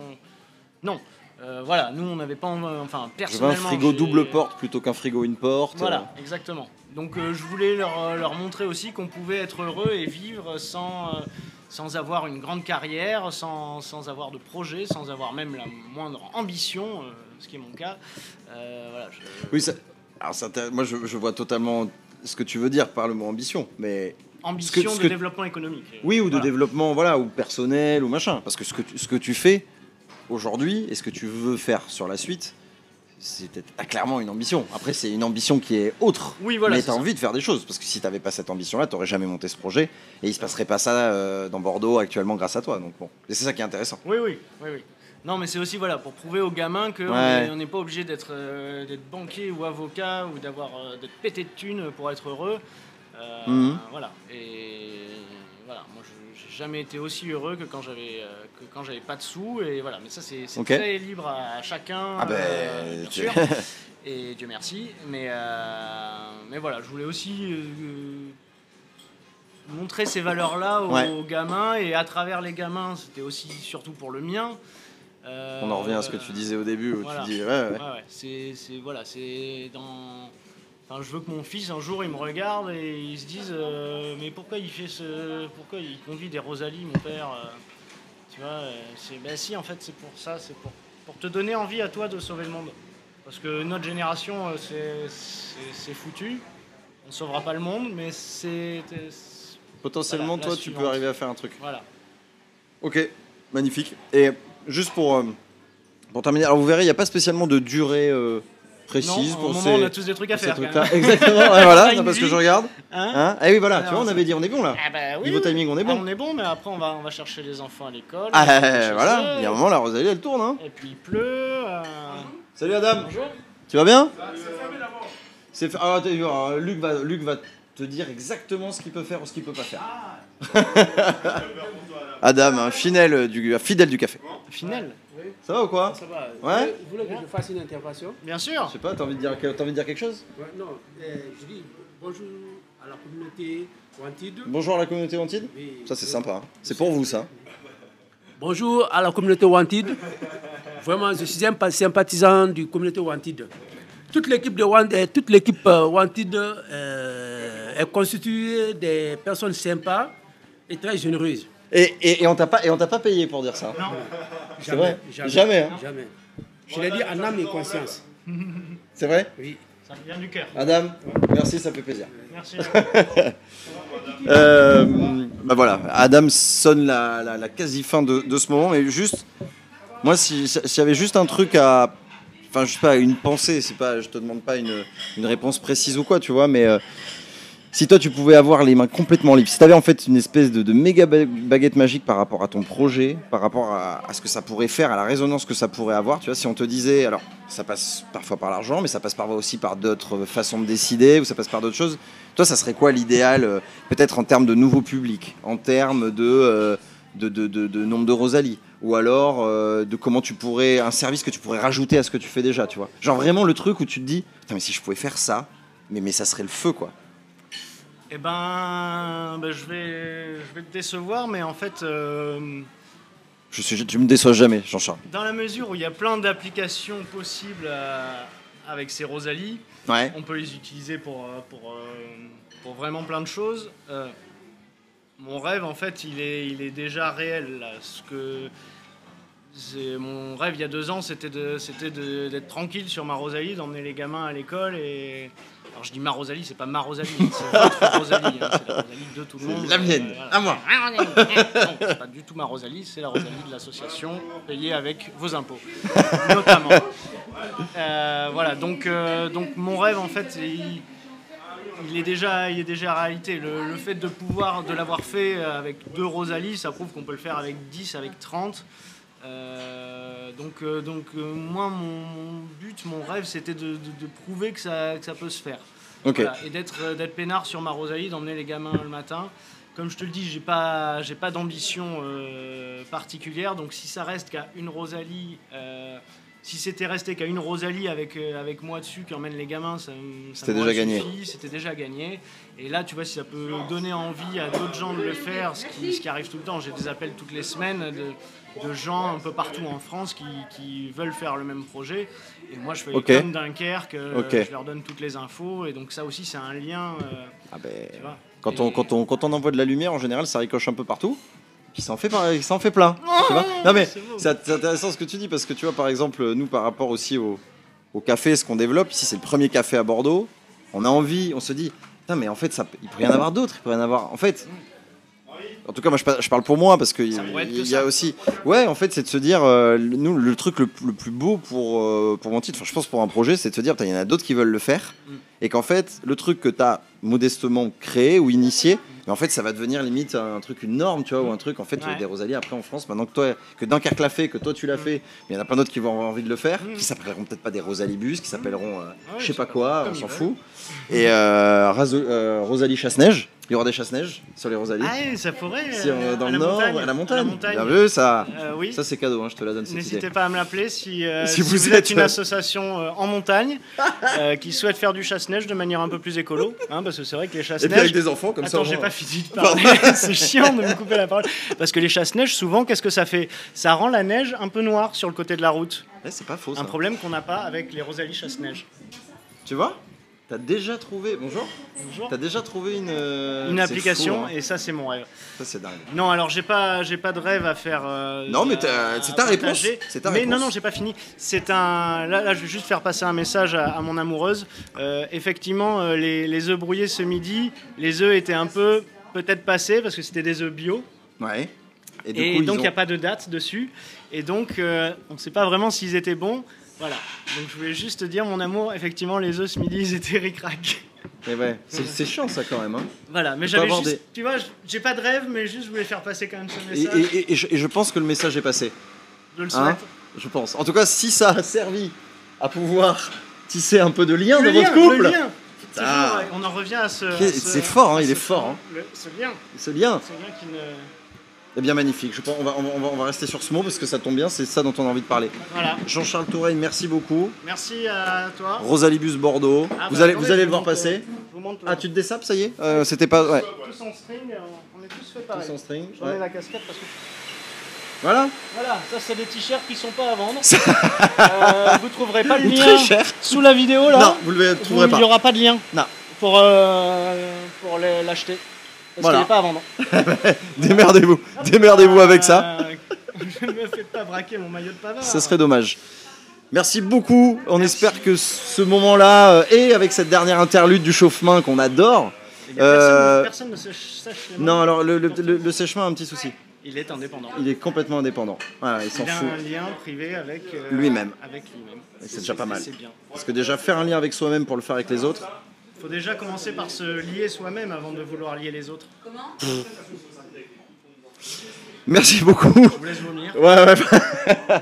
Non, euh, voilà, nous on n'avait pas, en- enfin Je veux un personnellement. frigo double porte plutôt qu'un frigo une porte. voilà, exactement. Donc euh, je voulais leur, euh, leur montrer aussi qu'on pouvait être heureux et vivre sans, euh, sans avoir une grande carrière, sans, sans avoir de projet, sans avoir même la moindre ambition, euh, ce qui est mon cas. Euh, voilà, je- Oui, ça- alors ça moi je, je vois totalement ce que tu veux dire par le mot ambition, mais ambition de que- développement économique. oui ou de Voilà. développement, voilà, ou personnel ou machin, parce que ce que tu, ce que tu fais aujourd'hui et ce que tu veux faire sur la suite, t'as clairement une ambition. Après, c'est une ambition qui est autre. Oui, voilà, mais t'as ça. envie de faire des choses, parce que si t'avais pas cette ambition-là, t'aurais jamais monté ce projet et il se passerait pas ça euh, dans Bordeaux actuellement grâce à toi. Donc bon, et c'est ça qui est intéressant. Oui, oui, oui, oui. Non, mais c'est aussi voilà pour prouver aux gamins qu'on Ouais. n'est pas obligé d'être euh, d'être banquier ou avocat ou d'avoir euh, d'être pété de thunes pour être heureux. Euh, Mhm. Voilà. Et voilà, moi je jamais été aussi heureux que quand j'avais euh, que quand j'avais pas de sous et voilà. Mais ça c'est très libre à chacun. Ah ben, euh, bien sûr. Et Dieu merci. Mais euh, mais voilà, je voulais aussi euh, montrer ces valeurs-là aux, Ouais. aux gamins et à travers les gamins, c'était aussi surtout pour le mien. On en revient à ce que tu disais au début où voilà. tu dis ouais, ouais. C'est- voilà, c'est dans. Enfin, je veux que mon fils un jour il me regarde et il se dise euh, mais pourquoi il fait ce, pourquoi il conduit des Rosalie mon père, euh, tu vois, euh, c'est ben si en fait c'est pour ça, c'est pour pour te donner envie à toi de sauver le monde, parce que notre génération c'est, foutu, on ne sauvera pas le monde, mais c'est, Potentiellement, Voilà, toi, tu peux arriver à faire un truc. voilà. Ok, magnifique. Et juste pour, pour terminer, alors vous verrez, il n'y a pas spécialement de durée euh, précise non, pour moment ces, on a tous des trucs à faire. même. Exactement, voilà, non, parce que je regarde. Hein Hein eh oui, voilà, Alors, tu vois, on avait dit, on est bon là. Ah bah oui, Niveau oui. timing, on est Ah, bon. on est bon, mais après on va, on va chercher les enfants à l'école. Ah, chez voilà, il y a un moment, la Rosalie, elle tourne. Hein. Et puis il pleut. euh, Salut Adam, Bonjour. tu vas bien C'est fait- alors, attends, alors, Luc, va, Luc va te dire exactement ce qu'il peut faire ou ce qu'il peut pas faire. Adam, un fidèle du, un fidèle du café. Ça va ou quoi Ça va. Ouais. Vous voulez que je fasse une intervention Bien sûr. Je sais pas, t'as envie, de dire, t'as envie de dire quelque chose Ouais, Non, euh, je dis bonjour à la communauté Wanted. Bonjour à la communauté Wanted. Oui. Ça c'est sympa, hein. c'est pour vous ça. Bonjour à la communauté Wanted. Vraiment, je suis un pa- sympathisant du communauté Wanted. Toute l'équipe de Wanted, toute l'équipe euh, Wanted euh, est constituée des personnes sympas et très généreuses. Et, et, et on t'a pas et on t'a pas payé pour dire ça. C'est vrai Jamais, hein. Jamais. Je l'ai dit en âme et conscience. C'est vrai Oui. Ça vient du cœur. Adam, merci, ça fait plaisir. Merci. Euh, bah voilà, Adam sonne la, la, la quasi fin de, de ce moment, mais juste, moi, si- si- s'il y avait juste un truc à, enfin, je sais pas, une pensée, c'est pas, je te demande pas une, une réponse précise ou quoi, tu vois, mais euh, si toi tu pouvais avoir les mains complètement libres, si tu avais en fait une espèce de, méga ba- baguette magique par rapport à ton projet, par rapport à, ce que ça pourrait faire, à la résonance que ça pourrait avoir, tu vois, si on te disait, alors ça passe parfois par l'argent, mais ça passe parfois aussi par d'autres façons de décider, ou ça passe par d'autres choses. Toi, ça serait quoi l'idéal, euh, peut-être en termes de nouveaux publics, en termes de, euh, de, nombre de Rosalie, ou alors euh, de comment tu pourrais, un service que tu pourrais rajouter à ce que tu fais déjà, tu vois? Genre vraiment le truc où tu te dis, mais si je pouvais faire ça, mais, mais ça serait le feu, quoi. Eh ben, ben, je vais, je vais te décevoir, mais en fait, euh, Je suis, tu me déçois jamais, Jean-Charles. dans la mesure où il y a plein d'applications possibles à- avec ces Rosalie, Ouais. on peut les utiliser pour, euh, pour, euh, pour vraiment plein de choses. Euh, mon rêve, en fait, il est, il est déjà réel. Là. Ce que c'est- mon rêve il y a deux ans, c'était de- c'était de- d'être tranquille sur ma Rosalie, d'emmener les gamins à l'école et, Alors je dis ma Rosalie, c'est pas ma Rosalie, hein, c'est votre Rosalie, hein, c'est la Rosalie de tout le monde. la mienne, à moi. Non, c'est pas du tout ma Rosalie, c'est la Rosalie de l'association, payée avec vos impôts, notamment. Euh, voilà, donc, euh, donc mon rêve en fait, il, il est déjà, il est déjà réalité. Le, le fait de pouvoir, de l'avoir fait avec deux Rosalie, ça prouve qu'on peut le faire avec 10, avec 30. Euh, donc, euh, donc euh, moi, mon, but, mon rêve, c'était de, de- de prouver que ça, que ça peut se faire. Voilà, et d'être d'être peinard sur ma Rosalie, d'emmener les gamins le matin. Comme je te le dis, j'ai pas j'ai pas d'ambition particulière. Donc si ça reste qu'à une Rosalie, si c'était resté qu'à une Rosalie avec avec moi dessus qui emmène les gamins, ça, me- ça C'était déjà gagné. C'était déjà gagné. Et là, tu vois, si ça peut donner envie à d'autres gens de le faire, ce qui, ce qui arrive tout le temps. J'ai des appels toutes les semaines de, de gens un peu partout en France qui, qui veulent faire le même projet. Et moi, je fais Ok. comme Dunkerque, euh, Ok. je leur donne toutes les infos. Et donc ça aussi, c'est un lien. euh, Ah ben, tu vois. quand, on, quand, on, quand on envoie de la lumière, en général, ça ricoche un peu partout. Puis ça en fait, par- fait plein. tu vois non mais c'est intéressant ce que tu dis parce que tu vois, par exemple, nous, par rapport aussi au, au café, ce qu'on développe, ici c'est le premier café à Bordeaux, on a envie, on se dit, mais en fait, ça, il pourrait y en avoir d'autres, il pourrait y en avoir. En fait, en tout cas, moi je, pa- je parle pour moi parce qu'il que y a aussi. Ouais, en fait, c'est de se dire, euh, nous, le truc le, le plus beau pour, euh, pour mon titre, enfin, je pense pour un projet, c'est de se dire, il y en a d'autres qui veulent le faire Mm. et qu'en fait, le truc que tu as modestement créé ou initié, mais en fait, ça va devenir limite un truc, une norme, tu vois, ou un truc, en fait, Ouais. des Rosalie après en France, maintenant que toi, que Dunkerque l'a fait, que toi tu l'as fait, mais il y en a plein d'autres qui vont avoir envie de le faire, Mm. qui s'appelleront peut-être pas des Rosalie Bus, qui s'appelleront, euh, Ouais, je sais pas quoi, on s'en fout. Et euh, Rosalie Chasse-Neige, il y aura des Chasse-Neige sur les Rosalie. Ah, ouais, ça pourrait. Si on- dans à le nord, montagne, à la montagne. montagne. Bien vu, ça. Euh, oui. Ça, c'est cadeau, hein, je te la donne. N'hésitez pas à me l'appeler si, euh, Si si vous vous, êtes, êtes une association euh, en montagne euh, qui souhaite faire du chasse-neige de manière un peu plus écolo. hein, parce que c'est vrai que les Et puis chasse-neige. avec des enfants, comme ça. Attends, j'ai pas fini de parler. c'est chiant de me couper la parole. Parce que les chasse-neige, souvent, qu'est-ce que ça fait? Ça rend la neige un peu noire sur le côté de la route. Eh, c'est pas faux, ça. Un problème qu'on n'a pas avec les Rosalie chasse-neige. Tu vois? T'as déjà trouvé. Bonjour Bonjour. T'as déjà trouvé une. euh, Une application, fou, hein. et ça, c'est mon rêve. Ça, c'est dingue. Non, alors j'ai pas, j'ai pas de rêve à faire. euh, Non, mais c'est ta réponse. ta mais réponse. non, non, j'ai pas fini. C'est un. Là, là, je vais juste faire passer un message à, à mon amoureuse. Euh, effectivement, les, les œufs brouillés ce midi, les œufs étaient un peu peut-être passés parce que c'était des œufs bio. Ouais. Et, du Et, coup, ils donc il ont- n'y a pas de date dessus. Et donc on ne sait pas vraiment s'ils étaient bons. Voilà. Donc je voulais juste te dire, mon amour, effectivement, les œufs ce midi, ils étaient ric-rac. Mais ouais, c'est chiant ça quand même. Hein. Voilà, mais j'avais juste. des- Tu vois, j'ai pas de rêve, mais juste je voulais faire passer quand même ce message. et- et- et je, et je pense que le message est passé. je le Hein souhaite. je pense. En tout cas, si ça a servi à pouvoir tisser un peu de lien Le dans votre couple, le lien. Toujours, Ah. on en revient à ce. ce- c'est fort, hein, il ce- est fort, hein. le- ce lien, ce lien ce lien qui ne. Est bien magnifique. Je pense, on, va, on, va, on va- on va rester sur ce mot parce que ça tombe bien, c'est ça dont on a envie de parler. Voilà. Jean-Charles Toureille, merci beaucoup. Merci à toi. Rosalie Bus Bordeaux, Ah, vous bah, allez, attendez, vous allez le voir passer. Je vous. Ah, tu te dessapes, ça y est Euh, C'était pas. Ouais. Tous en string, on est tous fait Tous pareil. en string. Ouais. la casquette parce que. Voilà. Voilà, ça c'est des t-shirts qui sont pas à vendre. euh, vous trouverez pas le lien sous la vidéo là. Non, vous le Vous- trouverez Il pas. n'y aura pas de lien Non. pour, euh, pour l'acheter. Parce Voilà. qu'il n'est pas à vendre. Démerdez-vous. Démerdez-vous avec ça. Euh, Je ne me fais pas braquer mon maillot de pavard. Ça serait dommage. Merci beaucoup. On espère que ce moment-là, euh, et avec cette dernière interlude du chauffe-main qu'on adore. Il y a personne, Euh, personne ne se sèche les mains. Non, alors le, le, le- le sèche-main a un petit souci. Il est indépendant. Il est complètement indépendant. Voilà, il s'en Il a fout. un lien privé avec euh, Lui-même. Avec lui-même. Et c'est déjà pas mal. Bien. Parce que déjà, faire un lien avec soi-même pour le faire avec les autres, faut déjà commencer par se lier soi-même avant de vouloir lier les autres. Merci beaucoup. Je vous laisse vomir. Ouais, ouais.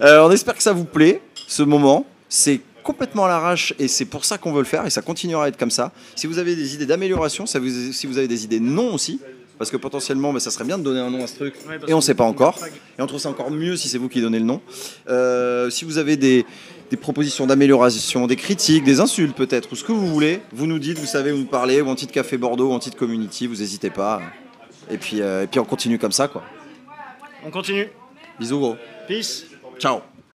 Euh, on espère que ça vous plaît, ce moment. C'est complètement à l'arrache et c'est pour ça qu'on veut le faire et ça continuera à être comme ça. Si vous avez des idées d'amélioration, si vous avez des idées non aussi, parce que potentiellement, bah, ça serait bien de donner un nom à ce truc Ouais, et on ne sait pas encore. Et on trouve ça encore mieux si c'est vous qui donnez le nom. Euh, si vous avez des, des propositions d'amélioration, des critiques, des insultes peut-être, ou ce que vous voulez, vous nous dites, vous savez où nous parler, ou Anti Café Bordeaux, ou Anti Community, vous n'hésitez pas. Et puis, euh, et puis on continue comme ça, quoi. On continue. Bisous gros. Peace. Ciao.